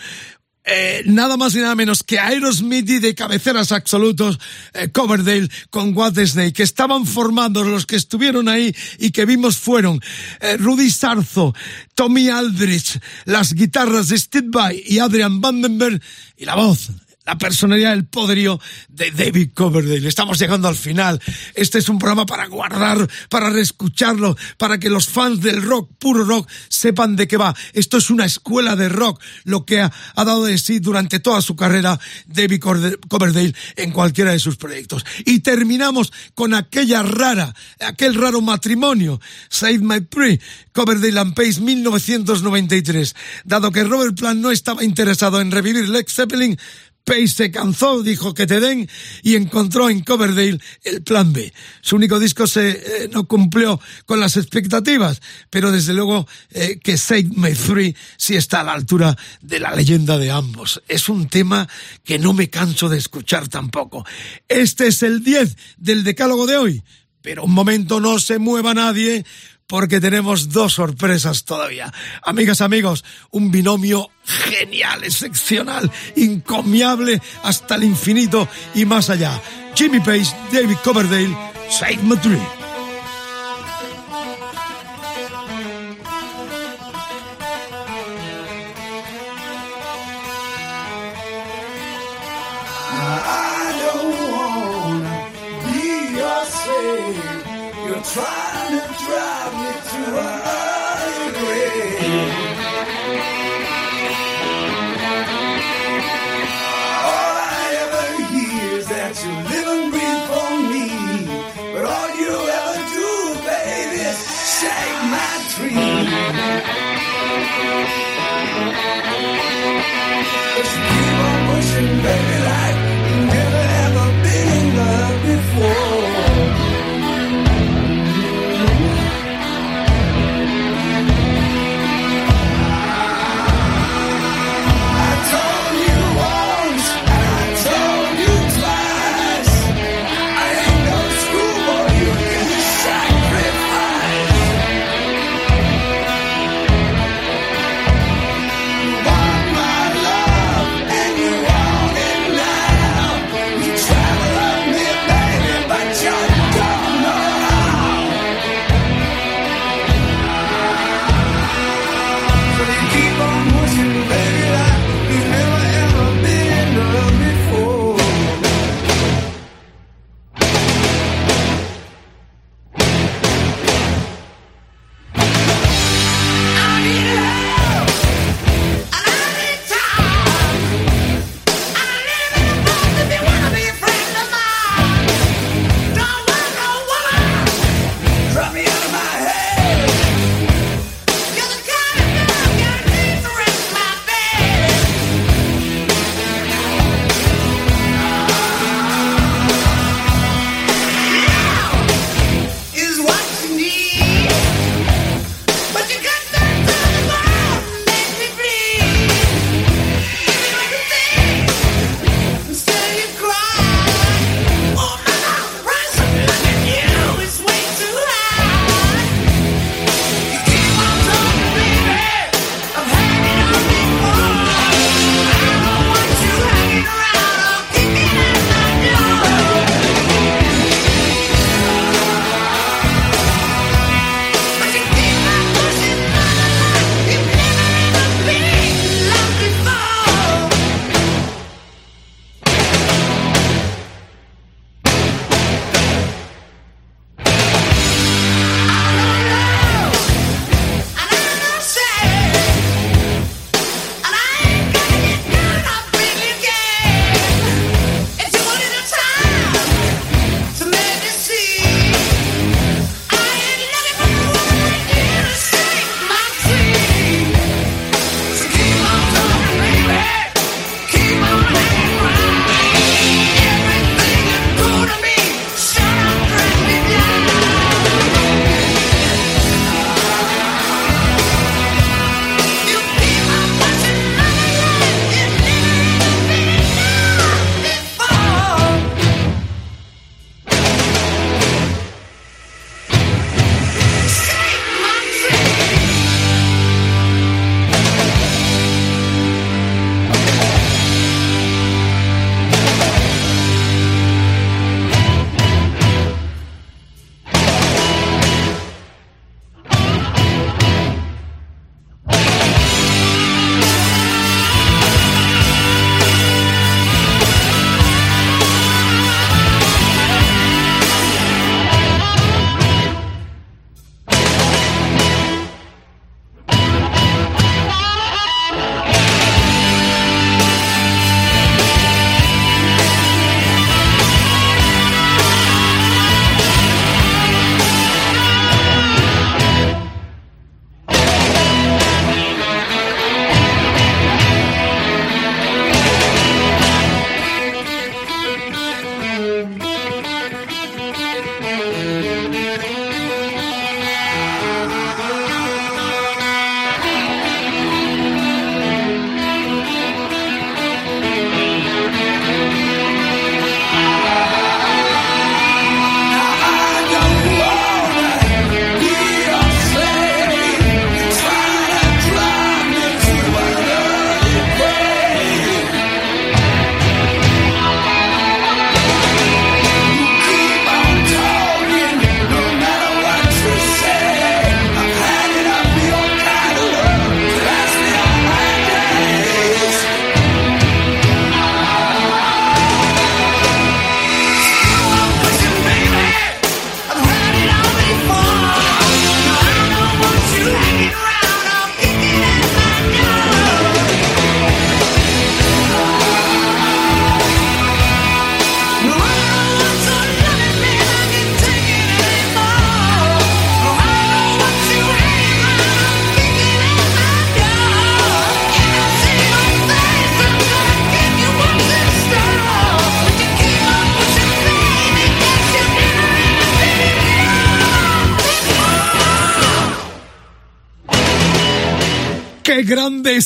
Eh, nada más y nada menos que Aerosmith y de cabeceras absolutos eh, Coverdale con What Snake que estaban formando los que estuvieron ahí y que vimos fueron eh, Rudy Sarzo, Tommy Aldrich, las guitarras de Steve Vai y Adrian Vandenberg y la voz la personalidad del poderío de David Coverdale. Estamos llegando al final. Este es un programa para guardar, para reescucharlo, para que los fans del rock, puro rock, sepan de qué va. Esto es una escuela de rock, lo que ha, dado de sí durante toda su carrera David Coverdale en cualquiera de sus proyectos. Y terminamos con aquella rara, aquel raro matrimonio, Save My Pre, Coverdale and Pace 1993. Dado que Robert Plant no estaba interesado en revivir Led Zeppelin, Pace se cansó, dijo que te den y encontró en Coverdale el plan B. Su único disco se eh, no cumplió con las expectativas, pero desde luego eh, que Save My Three sí está a la altura de la leyenda de ambos. Es un tema que no me canso de escuchar tampoco. Este es el 10 del decálogo de hoy, pero un momento no se mueva nadie porque tenemos dos sorpresas todavía. Amigas, amigos, un binomio genial, excepcional, encomiable hasta el infinito y más allá. Jimmy Page, David Coverdale, Save drive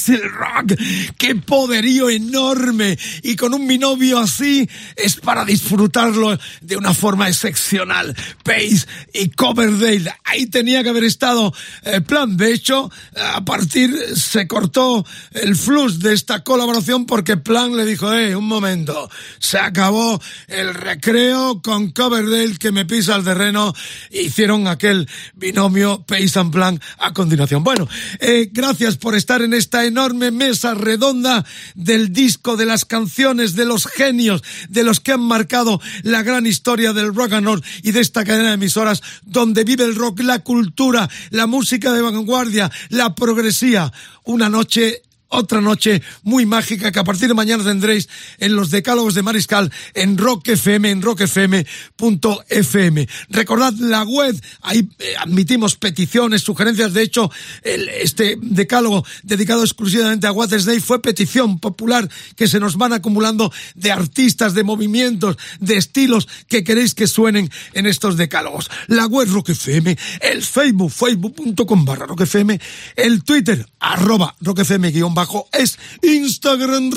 el rock, qué poderío enorme y con un binomio así es para disfrutarlo de una forma excepcional. Pace y Coverdale, ahí tenía que haber estado plan. De hecho, a partir se cortó el flux de esta colaboración porque Plan le dijo, eh, un momento, se acabó el recreo con Coverdale que me pisa el terreno. Hicieron aquel binomio Pace and Plan a continuación. Bueno, eh, gracias por estar en esta enorme mesa redonda del disco, de las canciones, de los genios, de los que han marcado la gran historia del rock and roll y de esta cadena de emisoras donde vive el rock, la cultura, la música de vanguardia, la progresía. Una noche otra noche muy mágica que a partir de mañana tendréis en los decálogos de Mariscal en Rock FM, en rockfm.fm. Recordad la web, ahí eh, admitimos peticiones, sugerencias. De hecho, este decálogo dedicado exclusivamente a Day fue petición popular que se nos van acumulando de artistas, de movimientos, de estilos que queréis que suenen en estos decálogos. La web Rock FM, el Facebook, facebook.com barra Rock FM, el Twitter, arroba Rock FM guion bajo es Instagram.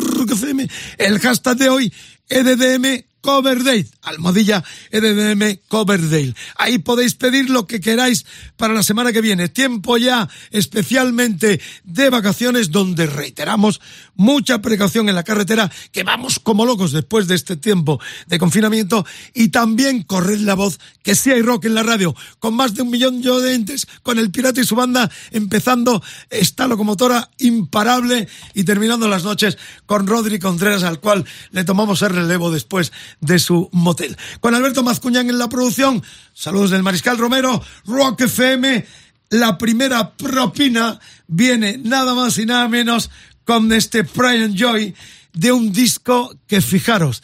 El hashtag de hoy, EDDM Coverdale, almohadilla EDDM Coverdale. Ahí podéis pedir lo que queráis para la semana que viene. Tiempo ya especialmente de vacaciones donde reiteramos mucha precaución en la carretera, que vamos como locos después de este tiempo de confinamiento y también corred la voz que sí hay rock en la radio, con más de un millón de oyentes, con el Pirata y su banda empezando esta locomotora imparable y terminando las noches con Rodri Contreras al cual le tomamos el relevo después de su motel. Con Alberto Mazcuñán en la producción, saludos del Mariscal Romero, Rock FM, la primera propina viene nada más y nada menos con este Pride and Joy de un disco que fijaros,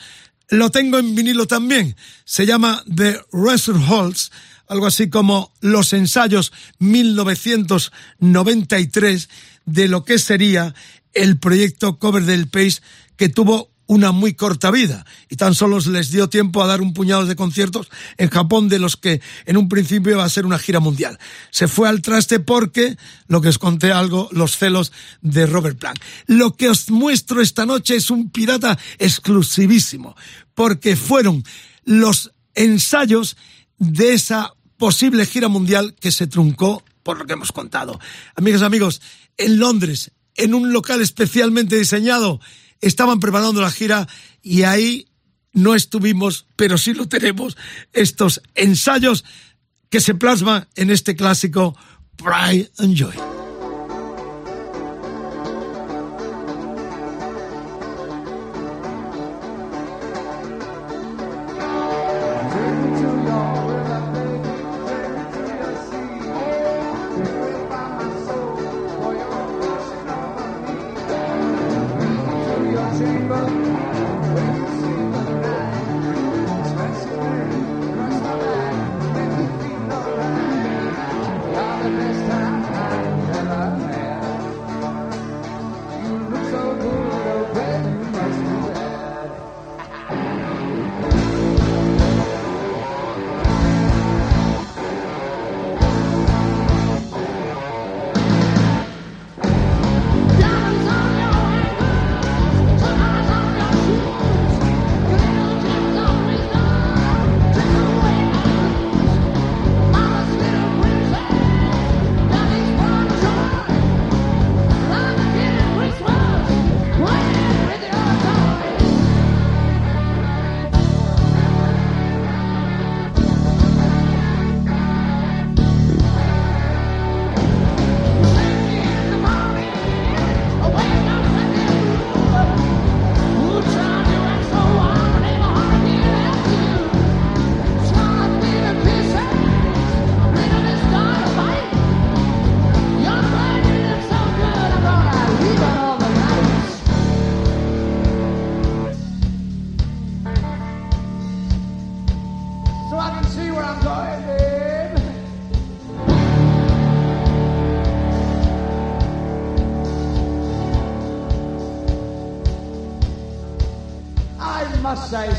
lo tengo en vinilo también, se llama The Resort Halls, algo así como Los Ensayos 1993 de lo que sería el proyecto Cover del Pace que tuvo una muy corta vida y tan solo les dio tiempo a dar un puñado de conciertos en Japón de los que en un principio iba a ser una gira mundial. Se fue al traste porque, lo que os conté algo, los celos de Robert Plant. Lo que os muestro esta noche es un pirata exclusivísimo porque fueron los ensayos de esa posible gira mundial que se truncó por lo que hemos contado. Amigos, amigos, en Londres, en un local especialmente diseñado, estaban preparando la gira y ahí no estuvimos, pero sí lo tenemos, estos ensayos que se plasman en este clásico Pride and Joy.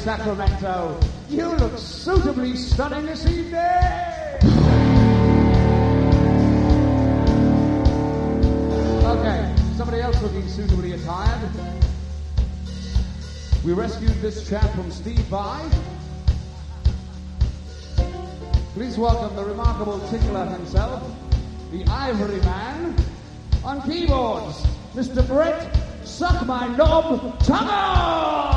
Sacramento. You look suitably stunning this evening. Okay. Somebody else looking suitably attired. We rescued this chap from Steve Vai. Please welcome the remarkable tickler himself, the Ivory Man, on keyboards, Mr. Brett Suck My Knob Tongue!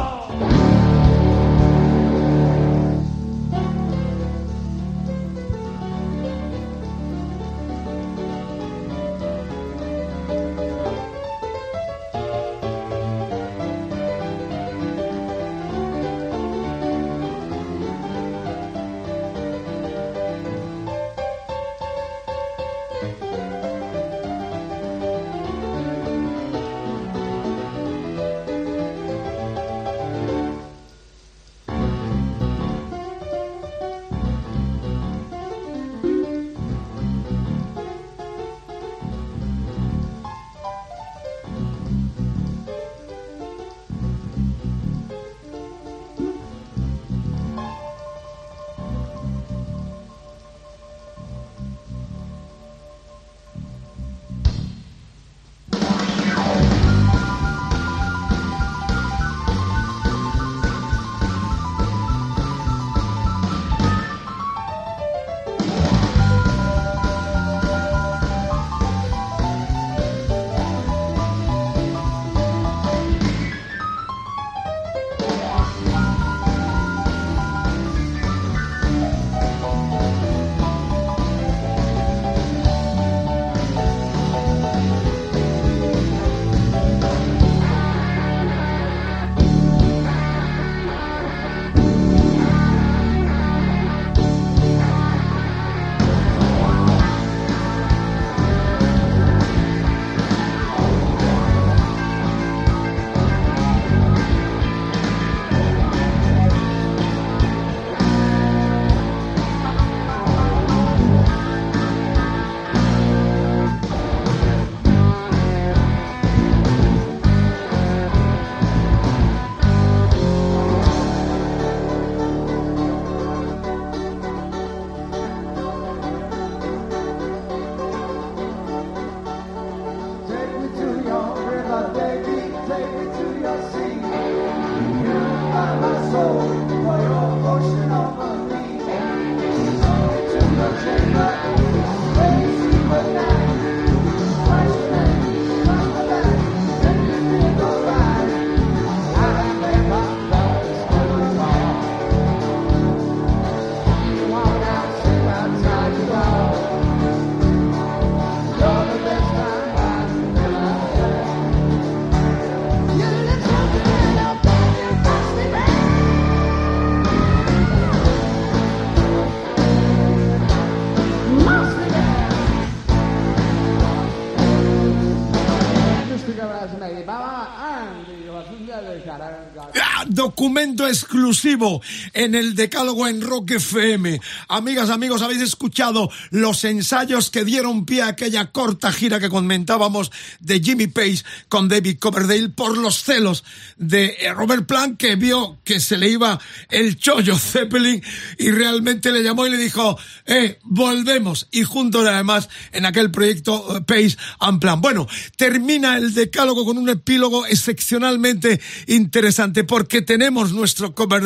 Exclusivo en el Decálogo en Rock FM. Amigas, amigos, habéis escuchado los ensayos que dieron pie a aquella corta gira que comentábamos de Jimmy Page con David Coverdale por los celos de eh, Robert Plant que vio que se le iba el chollo Zeppelin y realmente le llamó y le dijo, eh, volvemos. Y juntos además en aquel proyecto eh, Page and Plan. Bueno, termina el Decálogo con un epílogo excepcionalmente interesante porque tenemos nuestro Coverdale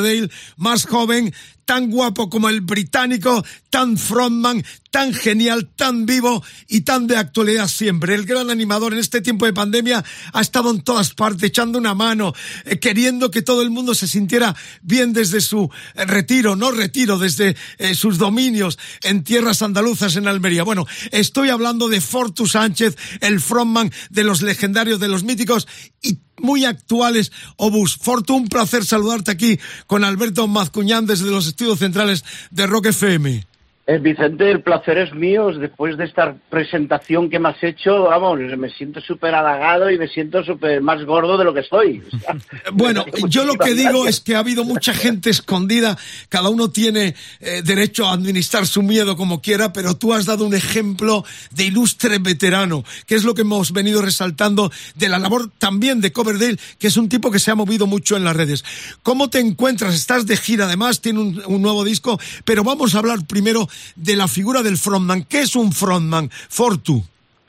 más joven, tan guapo como el británico, tan frontman, tan genial, tan vivo y tan de actualidad siempre. El gran animador en este tiempo de pandemia ha estado en todas partes, echando una mano, eh, queriendo que todo el mundo se sintiera bien desde su eh, retiro, no retiro, desde eh, sus dominios en tierras andaluzas en Almería. Bueno, estoy hablando de Fortu Sánchez, el frontman de los legendarios, de los míticos y muy actuales Obus. Fortu, un placer saludarte aquí con Alberto Mazcuñán desde los estudios centrales de Rock FM. Eh, Vicente, el placer es mío. Después de esta presentación que me has hecho, vamos, me siento súper halagado y me siento súper más gordo de lo que estoy. O sea, Bueno, yo lo que digo es que ha habido mucha gente escondida, cada uno tiene eh, derecho a administrar su miedo como quiera, pero tú has dado un ejemplo de ilustre veterano, que es lo que hemos venido resaltando de la labor también de Coverdale, que es un tipo que se ha movido mucho en las redes. ¿Cómo te encuentras? Estás de gira además, tiene un, un nuevo disco, pero vamos a hablar primero de la figura del frontman. ¿Qué es un frontman? Fortu.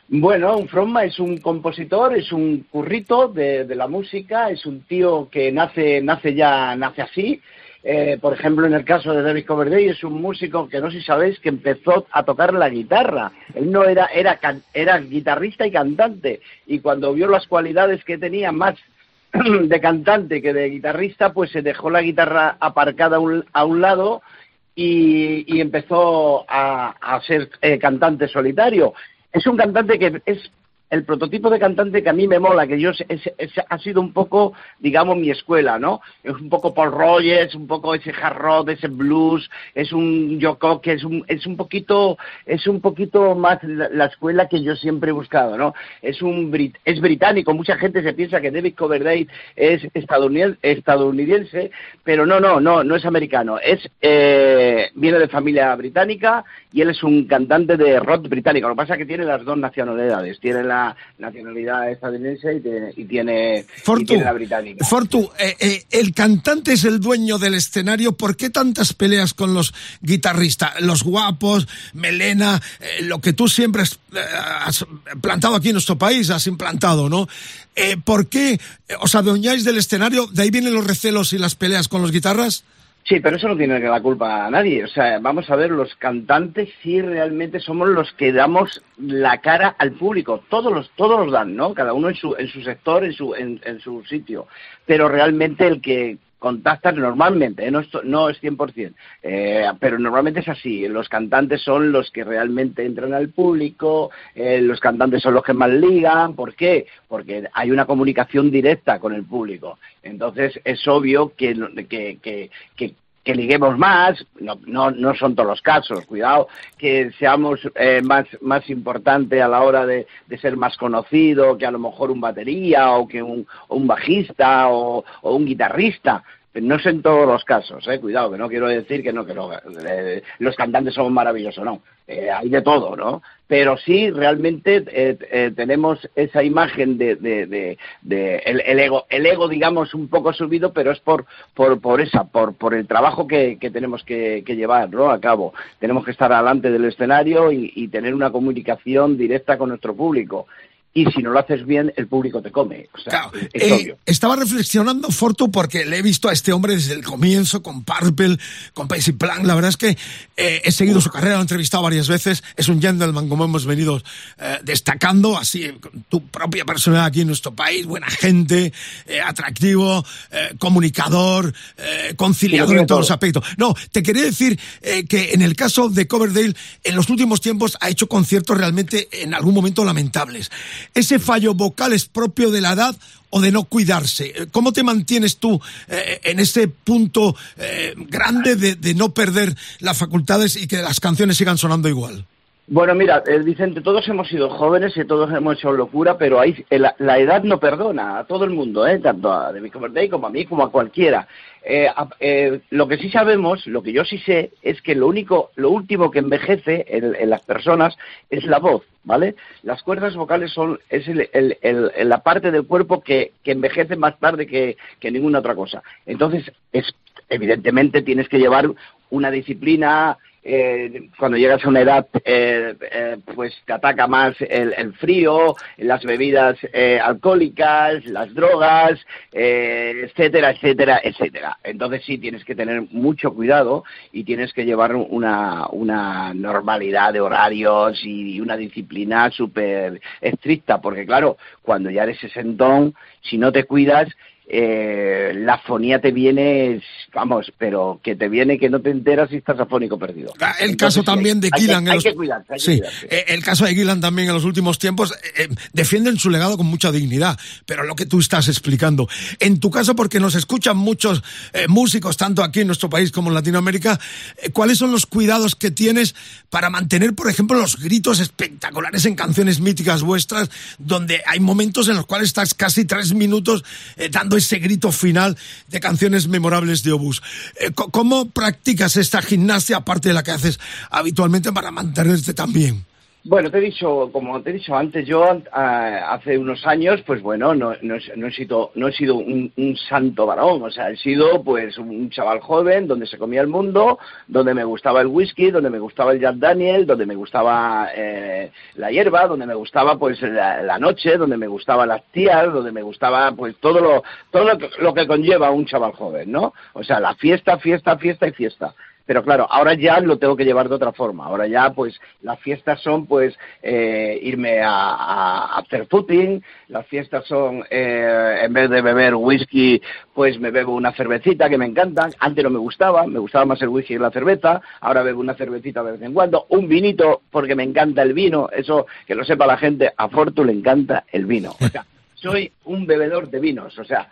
Bueno, un frontman es un compositor, es un currito de, de la música, es un tío que nace, nace ya, nace así. Eh, por ejemplo, en el caso de David Coverdale, es un músico que no sé si sabéis que empezó a tocar la guitarra. Él no era, era, era guitarrista y cantante. Y cuando vio las cualidades que tenía más de cantante que de guitarrista, pues se dejó la guitarra aparcada a un, a un lado y, y empezó a, a ser eh, cantante solitario. Es un cantante que es el prototipo de cantante que a mí me mola, que yo es- ha sido un poco, digamos, mi escuela, ¿no? Es un poco Paul Rogers, un poco ese hard ese blues, es un Yoko, que es un, es un poquito, es un poquito más la, la escuela que yo siempre he buscado, ¿no? Es un es británico, mucha gente se piensa que David Coverdale es estadounidense, estadounidense pero no, no, no, no es americano, es eh, viene de familia británica y él es un cantante de rock británico. Lo que pasa es que tiene las dos nacionalidades, tiene la nacionalidad estadounidense y tiene, y tiene, y Fortu, tiene la británica. Fortu, eh, eh, el cantante es el dueño del escenario. ¿Por qué tantas peleas con los guitarristas? Los guapos, melena, eh, lo que tú siempre has, has plantado aquí en nuestro país, has implantado, ¿no? ¿Por qué os adueñáis del escenario? ¿De ahí vienen los recelos y las peleas con los guitarras? Sí, pero eso no tiene la culpa a nadie. O sea, vamos a ver, los cantantes sí realmente somos los que damos la cara al público. Todos los, todos los dan, ¿no? Cada uno en su, en su sector, en su, en, en su sitio. Pero realmente el que contacta normalmente, ¿eh? no, es, no es 100%, eh, pero normalmente es así. Los cantantes son los que realmente entran al público, eh, los cantantes son los que más ligan. ¿Por qué? Porque hay una comunicación directa con el público. Entonces es obvio que, que, que que liguemos más, no, no, no son todos los casos, cuidado, que seamos eh, más, más importante a la hora de, ser más conocido que a lo mejor un batería o que un, un bajista o, un guitarrista. No es en todos los casos, eh, cuidado, que no quiero decir que no, que eh, los cantantes somos maravillosos, no, eh, hay de todo, ¿no? Pero sí, realmente eh, tenemos esa imagen de, el, el, ego, el ego, digamos, un poco subido, pero es por, por, por esa, por, por el trabajo que, que tenemos que, que, llevar, ¿no? A cabo. Tenemos que estar delante del escenario y tener una comunicación directa con nuestro público y si no lo haces bien, el público te come. O sea, claro, es eh, obvio. Estaba reflexionando, Fortu, porque le he visto a este hombre desde el comienzo, con Purple, con Pacey Plan. La verdad es que eh, he seguido su carrera, lo he entrevistado varias veces. Es un gentleman, como hemos venido eh, destacando, así, con tu propia personalidad aquí en nuestro país, buena gente, atractivo, comunicador, conciliador en todos los aspectos. No, te quería decir que en el caso de Coverdale, en los últimos tiempos ha hecho conciertos realmente en algún momento lamentables. ¿Ese fallo vocal es propio de la edad o de no cuidarse? ¿Cómo te mantienes tú eh, en ese punto eh, grande de, de, no perder las facultades y que las canciones sigan sonando igual? Bueno, mira, eh, Vicente, todos hemos sido jóvenes y todos hemos hecho locura, pero ahí, la, la, edad no perdona a todo el mundo, ¿eh? tanto a David Coverdale como a mí, como a cualquiera. Eh, eh, lo que sí sabemos, lo que yo sí sé, es que lo único, lo último que envejece en, en las personas es la voz, ¿vale? Las cuerdas vocales son es el, el, el, la parte del cuerpo que, que envejece más tarde que, que, ninguna otra cosa. Entonces, es, evidentemente tienes que llevar una disciplina. Eh, cuando llegas a una edad, eh, eh, pues te ataca más el, el frío, las bebidas eh, alcohólicas, las drogas, eh, etcétera, etcétera, etcétera. Entonces sí tienes que tener mucho cuidado y tienes que llevar una, una normalidad de horarios y una disciplina súper estricta, porque claro, cuando ya eres sesentón, si no te cuidas, eh, la fonía te viene, vamos, pero que te viene que no te enteras si estás afónico perdido. El Entonces, caso también de Gillan. Hay, que, hay que cuidarse, hay sí, cuidarse. el caso de Gillan también en los últimos tiempos eh, defienden su legado con mucha dignidad, pero lo que tú estás explicando. En tu caso, porque nos escuchan muchos eh, músicos, tanto aquí en nuestro país como en Latinoamérica, eh, ¿cuáles son los cuidados que tienes para mantener, por ejemplo, los gritos espectaculares en canciones míticas vuestras, donde hay momentos en los cuales estás casi tres minutos eh, ese grito final de canciones memorables de Obús. Eh, ¿Cómo practicas esta gimnasia, aparte de la que haces habitualmente, para mantenerte tan bien? Bueno, te he dicho, como te he dicho antes, yo hace unos años, pues bueno, no, no, no he sido, no he sido un, santo varón, o sea, he sido pues un chaval joven donde se comía el mundo, donde me gustaba el whisky, donde me gustaba el Jack Daniel, donde me gustaba eh, la hierba, donde me gustaba pues la, noche, donde me gustaban las tías, donde me gustaba pues todo lo, todo lo que, lo que conlleva un chaval joven, ¿no? O sea, la fiesta, fiesta, fiesta y fiesta. Pero claro, ahora ya lo tengo que llevar de otra forma. Ahora ya, pues, las fiestas son, pues, eh, irme a, hacer footing. Las fiestas son, eh, en vez de beber whisky, pues me bebo una cervecita que me encanta. Antes no me gustaba, me gustaba más el whisky que la cerveza. Ahora bebo una cervecita de vez en cuando. Un vinito, porque me encanta el vino. Eso, que lo sepa la gente, a Fortu le encanta el vino. O sea, soy un bebedor de vinos. O sea,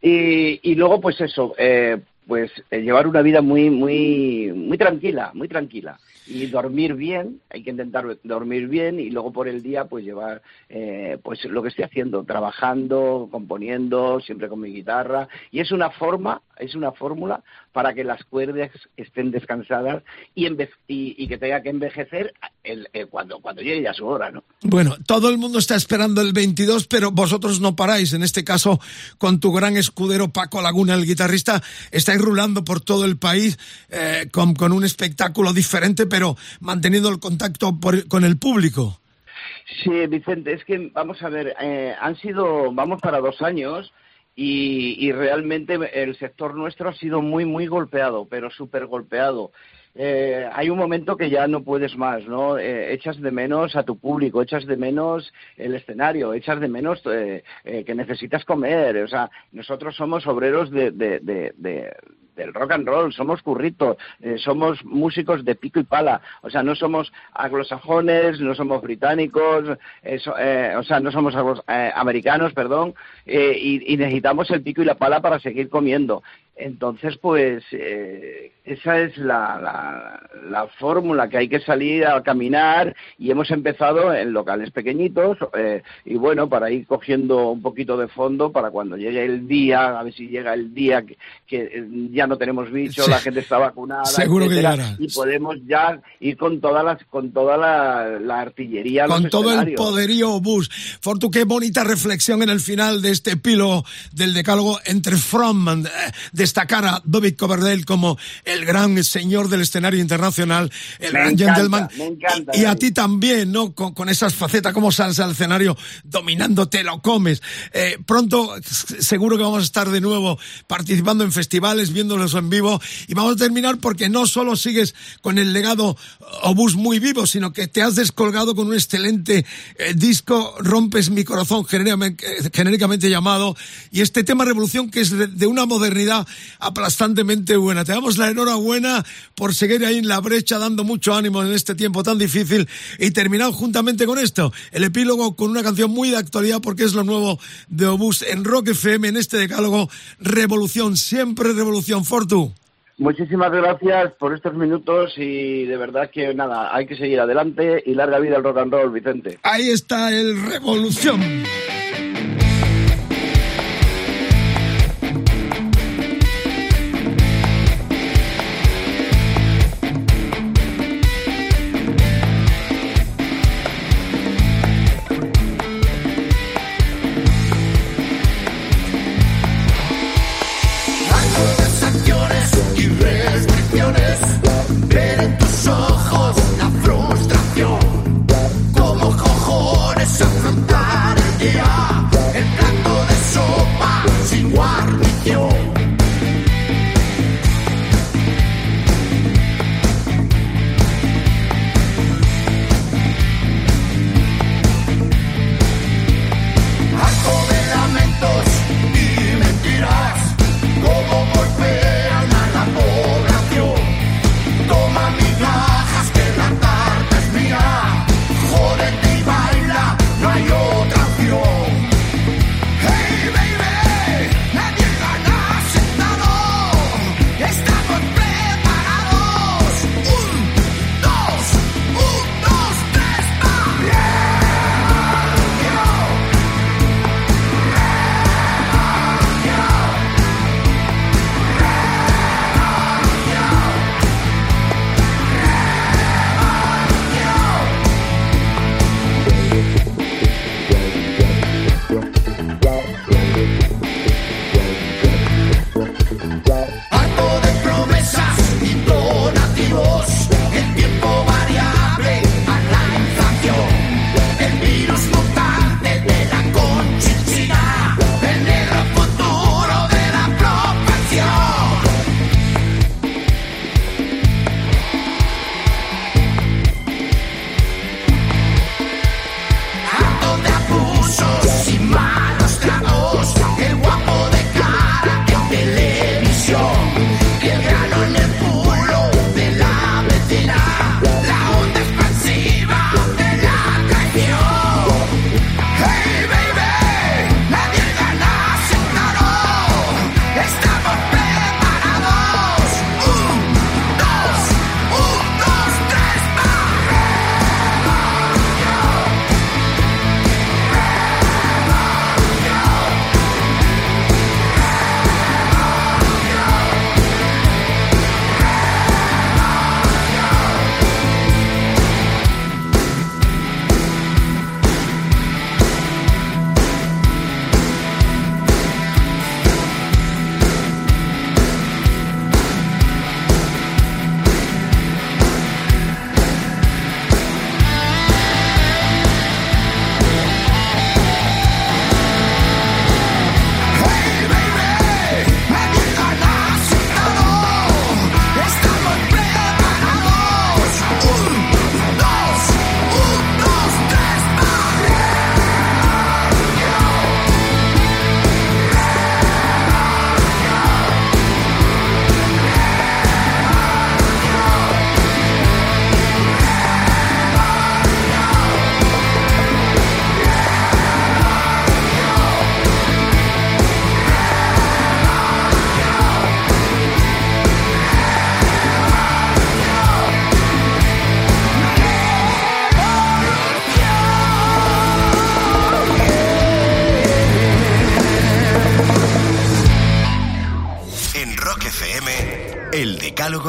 y, y luego, pues eso, eh, pues eh, llevar una vida muy, muy, muy tranquila, muy tranquila. Y dormir bien, hay que intentar dormir bien y luego por el día pues llevar eh, pues lo que estoy haciendo, trabajando, componiendo, siempre con mi guitarra. Y es una forma, es una fórmula para que las cuerdas estén descansadas y, enve- y, y que tenga que envejecer el- eh, cuando, cuando llegue ya su hora, ¿no? Bueno, todo el mundo está esperando el 22, pero vosotros no paráis. En este caso, con tu gran escudero Paco Laguna, el guitarrista, estáis rulando por todo el país eh, con, con un espectáculo diferente, pero manteniendo el contacto por- con el público. Sí, Vicente, es que vamos a ver, eh, han sido, vamos para dos años y, y realmente el sector nuestro ha sido muy, muy golpeado, pero súper golpeado. Eh, hay un momento que ya no puedes más, ¿no? Eh, echas de menos a tu público, echas de menos el escenario, echas de menos eh, eh, que necesitas comer. O sea, nosotros somos obreros de, de, de, de- del rock and roll, somos curritos, eh, somos músicos de pico y pala, o sea, no somos anglosajones, no somos británicos, eh, o sea, no somos eh, americanos, perdón, eh, y, y necesitamos el pico y la pala para seguir comiendo. Entonces, pues, eh, esa es la, la, la fórmula que hay que salir a caminar y hemos empezado en locales pequeñitos eh, y bueno, para ir cogiendo un poquito de fondo para cuando llegue el día, a ver si llega el día que, que, eh, ya no tenemos bicho, Sí. la gente está vacunada, Seguro que etcétera, llegará. y podemos ya ir con todas las, con toda la, la artillería, a los Con todo el escenarios. poderío bus. Fortu, qué bonita reflexión en el final de este epílogo del decálogo entre frontman, eh, destacar a Bobby Coverdale como el gran señor del escenario internacional, el Me gran encanta, gentleman. me encanta, y, y a David. ti también, ¿no? Con, con esas facetas, como sales al escenario dominándote, lo comes. Eh, pronto, seguro que vamos a estar de nuevo participando en festivales, viéndolos en vivo. Y vamos a terminar porque no solo sigues con el legado Obús muy vivo, sino que te has descolgado con un excelente eh, disco, Rompes mi corazón, genéricamente, genéricamente llamado, y este tema Revolución que es de, de una modernidad aplastantemente buena. Te damos la enhorabuena por seguir ahí en la brecha, dando mucho ánimo en este tiempo tan difícil, y terminar juntamente con esto, el epílogo con una canción muy de actualidad porque es lo nuevo de Obús en Rock FM, en este decálogo Revolución, siempre Revolución, Fortu. Muchísimas gracias por estos minutos y de verdad que nada, hay que seguir adelante y larga vida al rock and roll, Vicente. Ahí está el Revolución.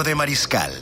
De Mariscal